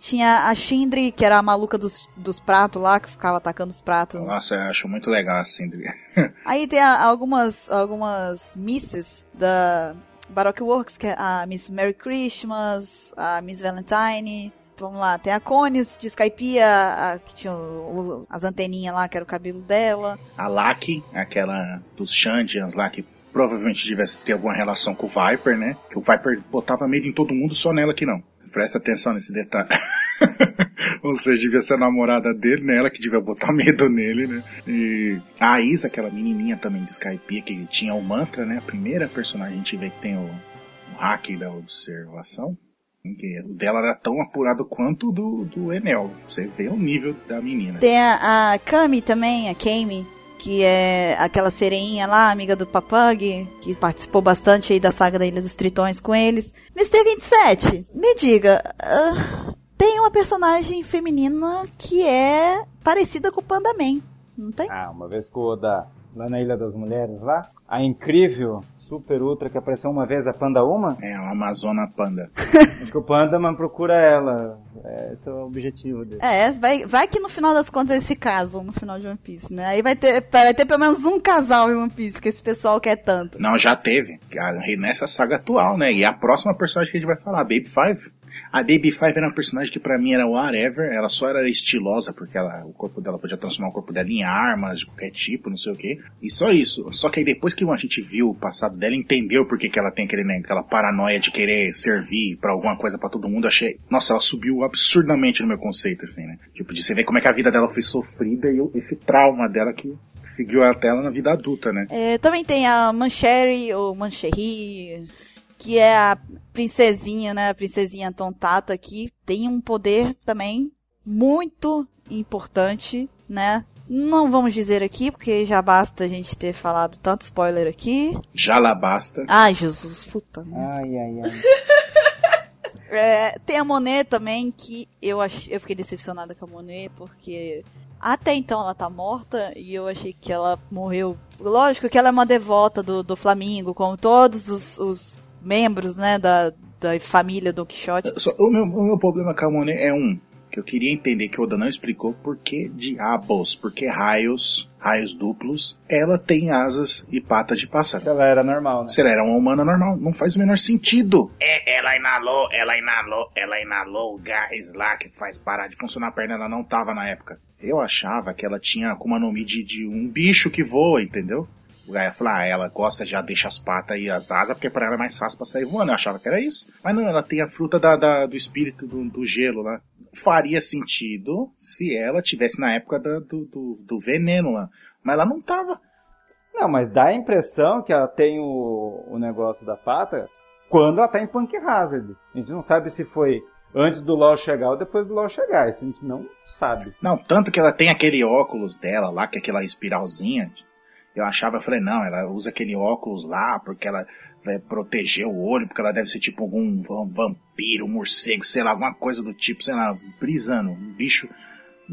Tinha a Shindri, que era a maluca dos, dos pratos lá, que ficava atacando os pratos. Nossa, eu acho muito legal assim. Aí tem a- algumas, algumas misses da Baroque Works, que é a Miss Merry Christmas, a Miss Valentine. Vamos lá, tem a Cones de Skypiea, a, que tinha o- o- as anteninhas lá, que era o cabelo dela. A Laki, aquela dos Shandians lá, que provavelmente tivesse ter alguma relação com o Viper, né? Que o Viper botava medo em todo mundo, só nela que não. Presta atenção nesse detalhe. Ou seja, devia ser a namorada dele, né? Ela que devia botar medo nele, né? E a Isa, aquela menininha também de Skypiea, que tinha o mantra, né? A primeira personagem a gente vê que tem o, o hack da observação. O dela era tão apurado quanto do, do Enel. Você vê o nível da menina. Tem a, a Kami também, a Kami, que é aquela sereinha lá, amiga do Papag, que participou bastante aí da saga da Ilha dos Tritões com eles. Mr. 27, me diga, ah, tem uma personagem feminina que é parecida com o Panda Man, não tem? Ah, uma vez com o Oda lá na Ilha das Mulheres lá, a incrível Super Ultra que apareceu uma vez, a Panda Uma, É, uma Amazona Panda. acho que o Pandaman procura ela. É, esse é o objetivo dele. É, vai, vai que no final das contas eles se casam no final de One Piece, né? Aí vai ter, vai ter pelo menos um casal em One Piece, que esse pessoal quer tanto. Não, já teve. A- Nessa saga atual, né? E a próxima personagem que a gente vai falar, a Baby Five. A Baby Five era uma personagem que pra mim era whatever. Ela só era estilosa porque ela, o corpo dela podia transformar o corpo dela em armas de qualquer tipo, não sei o que. E só isso. Só que aí depois que a gente viu o passado dela, entendeu por que, que ela tem aquele, né, aquela paranoia de querer servir pra alguma coisa pra todo mundo. Achei. Nossa, ela subiu absurdamente no meu conceito, assim, né? Tipo, de você ver como é que a vida dela foi sofrida e esse trauma dela que seguiu até ela na vida adulta, né? É, também tem a Mancherry, ou Mancherry, que é a princesinha, né? A princesinha Tontata, que tem um poder também muito importante, né? Não vamos dizer aqui, porque já basta a gente ter falado tanto spoiler aqui. Já basta. Ai, Jesus, puta. merda. Ai, ai, ai. É, tem a Monet também, que eu, ach... eu fiquei decepcionada com a Monet, porque até então ela tá morta e eu achei que ela morreu. Lógico que ela é uma devota do, do Flamengo, como todos os, os membros, né, da, da família Don Quixote. Só- o, meu, o meu problema com a Monet é um. Que eu queria entender que o Oda não explicou por que diabos, por que raios, raios duplos, ela tem asas e patas de pássaro. Ela era normal, né? Se ela era uma humana normal, não faz o menor sentido. É, ela inalou, ela inalou, ela inalou o gás lá que faz parar de funcionar a perna, ela não tava na época. Eu achava que ela tinha Akuma no Mi de, de um bicho que voa, entendeu? O Gaia falou, ah, ela gosta, já deixa as patas e as asas, porque pra ela é mais fácil pra sair voando. Eu achava que era isso. Mas não, ela tem a fruta da, da- do espírito do, do gelo lá. Faria sentido se ela tivesse na época da- do, do, do veneno lá. Mas ela não tava. Não, mas dá a impressão que ela tem o, o negócio da pata quando ela tá em Punk Hazard. A gente não sabe se foi antes do LoL chegar ou depois do LoL chegar. Isso a gente não sabe. Não, tanto que ela tem aquele óculos dela lá, que é aquela espiralzinha. Eu achava, eu falei, não, ela usa aquele óculos lá porque ela vai proteger o olho, porque ela deve ser tipo algum va- vampiro, morcego, sei lá, alguma coisa do tipo, sei lá, brisando, um bicho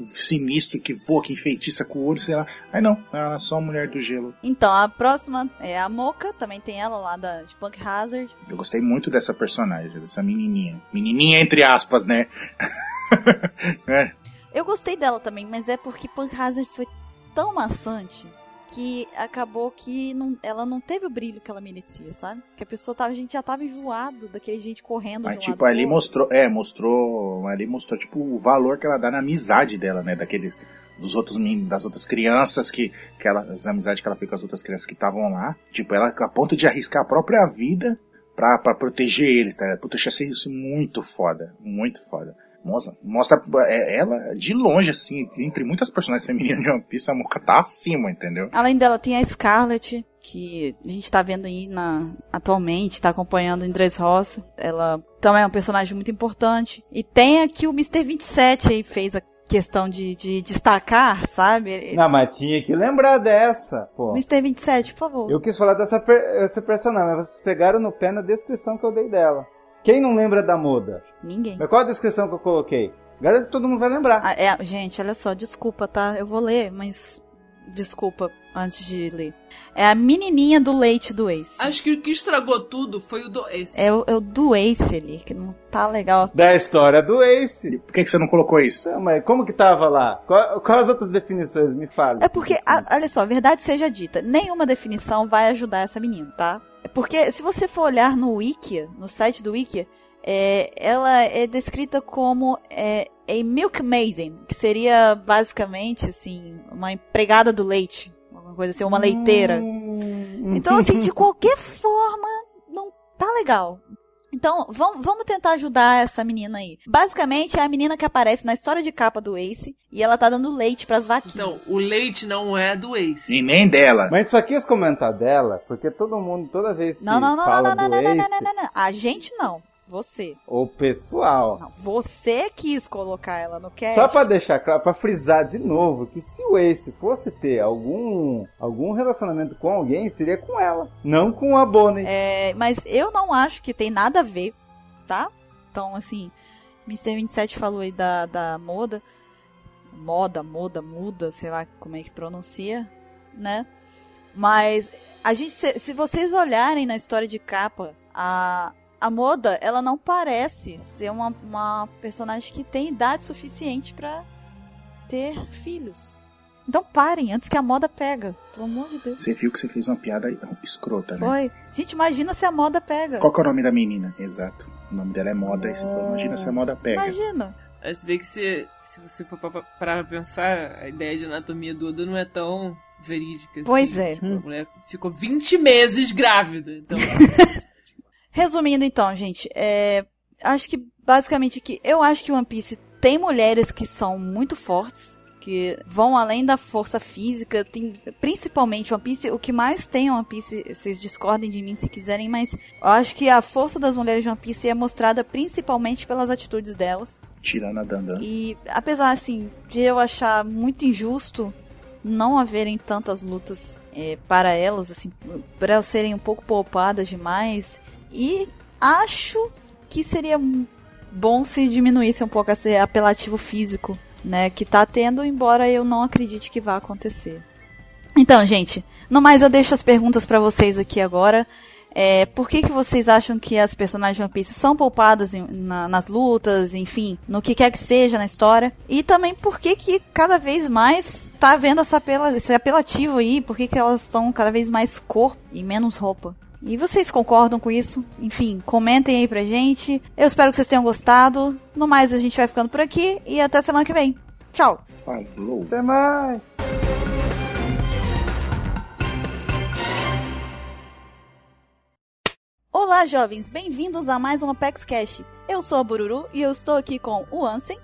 sinistro que voa, que enfeitiça com o olho, sei lá. Aí não, ela é só a mulher do gelo. Então, a próxima é a Mocha, também tem ela lá da, de Punk Hazard. Eu gostei muito dessa personagem, dessa menininha. Menininha entre aspas, né? é, Eu gostei dela também, mas é porque Punk Hazard foi tão maçante que acabou que não- ela não teve o brilho que ela merecia, sabe? Que a pessoa tava, a gente já tava enjoado daquele gente correndo Mas um tipo, ali mostrou, é, mostrou, ali mostrou tipo o valor que ela dá na amizade dela, né, daqueles dos outros das outras crianças que que ela, as amizades que ela fez com as outras crianças que estavam lá, tipo, ela a ponto de arriscar a própria vida pra, pra proteger eles, tá? ligado? Puta, eu achei isso muito foda, muito foda. Mostra, mostra é, ela de longe, assim, entre muitas personagens femininas de One Piece, a Mocha tá acima, entendeu? Além dela, tem a Scarlet, que a gente tá vendo aí na, atualmente, tá acompanhando em Dressrosa. Ela também é um personagem muito importante. E tem aqui o Mr. 27 aí, fez a questão de, de destacar, sabe? Não, mas tinha que lembrar dessa, pô. Mr. 27, por favor. Eu quis falar dessa per essa personagem, mas vocês pegaram no pé na descrição que eu dei dela. Quem não lembra da Moda? Ninguém. Mas qual a descrição que eu coloquei? Garanto que todo mundo vai lembrar. Ah, é, gente, olha só, desculpa, tá? Eu vou ler, mas Desculpa, antes de ler. É a menininha do leite do Ace. Acho que o que estragou tudo foi o do Ace. É o, é o do Ace ali, que não tá legal. Da história do Ace. Por que, que você não colocou isso? Então, mas como que tava lá? Qual, quais as outras definições? Me fala. É porque, a- olha só, verdade seja dita, nenhuma definição vai ajudar essa menina, tá? Porque se você for olhar no Wikia, no site do Wikia, é, ela é descrita como é, a milkmaiden, que seria basicamente, assim, uma empregada do leite. Alguma coisa assim, uma leiteira. Hum. Então, assim, de qualquer forma, não tá legal. Então, vamos, vamos tentar ajudar essa menina aí. Basicamente, é a menina que aparece na história de capa do Ace e ela tá dando leite pras Então, vaquinhas. o leite não é do Ace. E nem dela. Mas só quis comentar dela, porque todo mundo, toda vez que Não, não, não, não, fala não, não, do não, não, não, Ace, não, não, não. A gente não. Você. o pessoal... Não, você quis colocar ela no cast. Só pra deixar claro, pra frisar de novo, que se o Ace fosse ter algum, algum relacionamento com alguém, seria com ela, não com a Bonnie. É, mas eu não acho que tem nada a ver, tá? Então, assim, Mr. 27 falou aí da, da moda. Moda, moda, muda, sei lá como é que pronuncia, né? Mas a gente, se, se vocês olharem na história de capa, a, a moda, ela não parece ser uma, uma personagem que tem idade suficiente pra ter filhos. Então parem, antes que a moda pega. Pelo amor de Deus. Você viu que você fez uma piada escrota, né? Foi. Gente, imagina se a moda pega. Qual que é o nome da menina? Exato. O nome dela é Moda. Aí você falou, imagina se a moda pega. Imagina. Aí você vê que se, se você for pra- pra pensar, a ideia de anatomia do Oda não é tão verídica. Pois é. A mulher ficou 20 meses grávida. Então, Resumindo então, gente, é, acho que basicamente que eu acho que One Piece tem mulheres que são muito fortes, que vão além da força física, tem, principalmente One Piece, o que mais tem em One Piece, vocês discordem de mim se quiserem, mas eu acho que a força das mulheres de One Piece é mostrada principalmente pelas atitudes delas. Tirando a Dandan. E apesar assim de eu achar muito injusto não haverem tantas lutas é, para elas, assim, para elas serem um pouco poupadas demais, e acho que seria bom se diminuísse um pouco esse apelativo físico, né, que tá tendo, embora eu não acredite que vá acontecer. Então, gente, no mais eu deixo as perguntas para vocês aqui agora. É, por que, que vocês acham que as personagens de One Piece são poupadas em- na- nas lutas, enfim, no que quer que seja na história? E também por que que cada vez mais tá havendo essa apela, esse apelativo aí? Por que, que elas estão cada vez mais corpo e menos roupa? E vocês concordam com isso? Enfim, comentem aí pra gente. Eu espero que vocês tenham gostado. No mais, a gente vai ficando por aqui e até semana que vem. Tchau! Falou. Até mais! Olá, jovens! Bem-vindos a mais um Apex Cash. Eu sou a Bururu e eu estou aqui com o Ansem.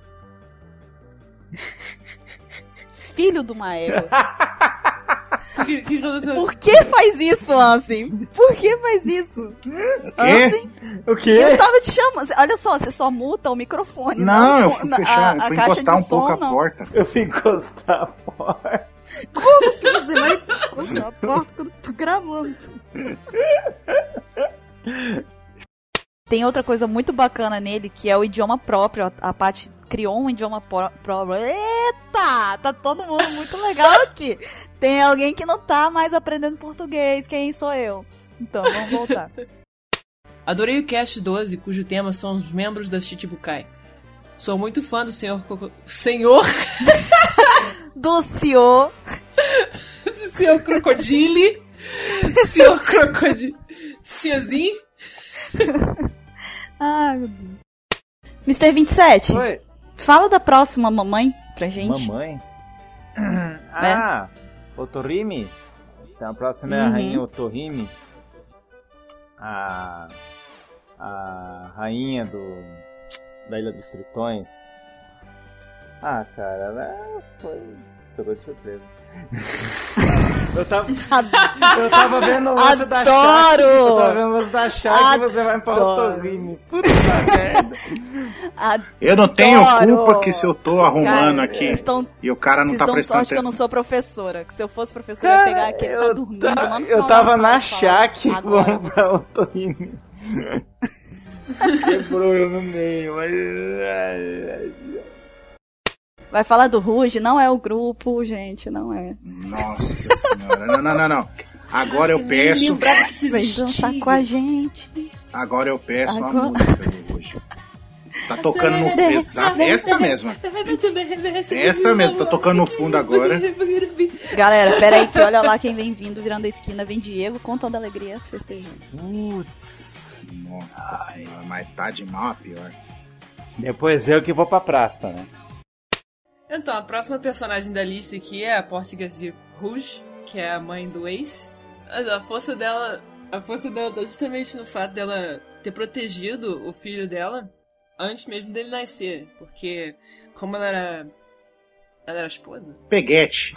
Filho do Maego. Por que faz isso, Ansem? Por que faz isso? Ansem, O quê? eu tava te chamando. Olha só, você só muta o microfone. Não, eu o- fui fechar, a- eu a fui caixa encostar um pouco som, a não. porta. Eu fui encostar a porta. Como que você vai encostar a porta quando eu tô gravando? Tem outra coisa muito bacana nele, que é o idioma próprio. A, a Paty criou um idioma pró- próprio. Eita! Tá todo mundo muito legal aqui. Tem alguém que não tá mais aprendendo português. Quem sou eu? Então, vamos voltar. Adorei o Cast 12, cujo tema são os membros da Chichibukai. Sou muito fã do Senhor Coco... Senhor... Do senhor. Senhor Crocodile. Senhor Crocodile. Senhorzinho. Ai, meu Deus. Mr. 27, Oi. fala da próxima mamãe pra gente. Mamãe? Ah, Otorimi. Então a próxima é a Uhum. rainha Otorimi. A, a rainha do da Ilha dos Tritões. Ah, cara, ela foi. Pegou de surpresa. eu, tava, eu tava vendo o lance da Adoro! Eu tava vendo o lance da Shaq e você vai pra Adoro! Otorimi. Puta merda. Eu não tenho culpa que se eu tô arrumando Cara, aqui estão e o cara não tá prestando sorte que eu atenção. não sou professora. Que se eu fosse professora, eu ia pegar aquele que tá eu dormindo ta- lá no Eu tava na Agora com o Otorino. Quebrou eu no meio, mas. Vai falar do Ruge, não é o grupo, gente, não é. Nossa senhora. Não, não, não, não. Agora eu peço. Vem dançar com a gente. Agora eu peço Agora- a música do hoje. Tá tocando no fundo. Exa- Essa mesma. Essa mesmo, tá tocando no fundo agora. Galera, pera aí que olha lá quem vem vindo, virando a esquina, vem Diego com toda alegria festejando. Putz. Nossa senhora, mas tá de mal a pior. Depois eu que vou pra praça, né? Então, a próxima personagem da lista aqui é a Portuguesa de Rouge, que é a mãe do Ace. Mas a força dela. A força dela tá justamente no fato dela ter protegido o filho dela antes mesmo dele nascer. Porque como ela era. Ela era esposa? Peguete.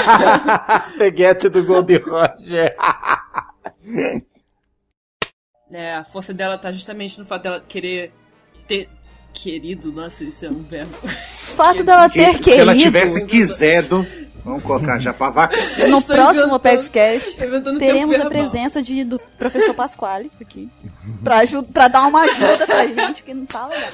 Peguete do Gold Roger. É, a força dela tá justamente no fato dela querer ter. Querido, nossa, isso é um verbo. O fato dela ter Que, se ela querido, tivesse quisedo, vamos colocar já pra vaca. no próximo Apex Cash, teremos a presença de, do professor Pasquale aqui. Pra, pra dar uma ajuda pra gente, que não tá legal.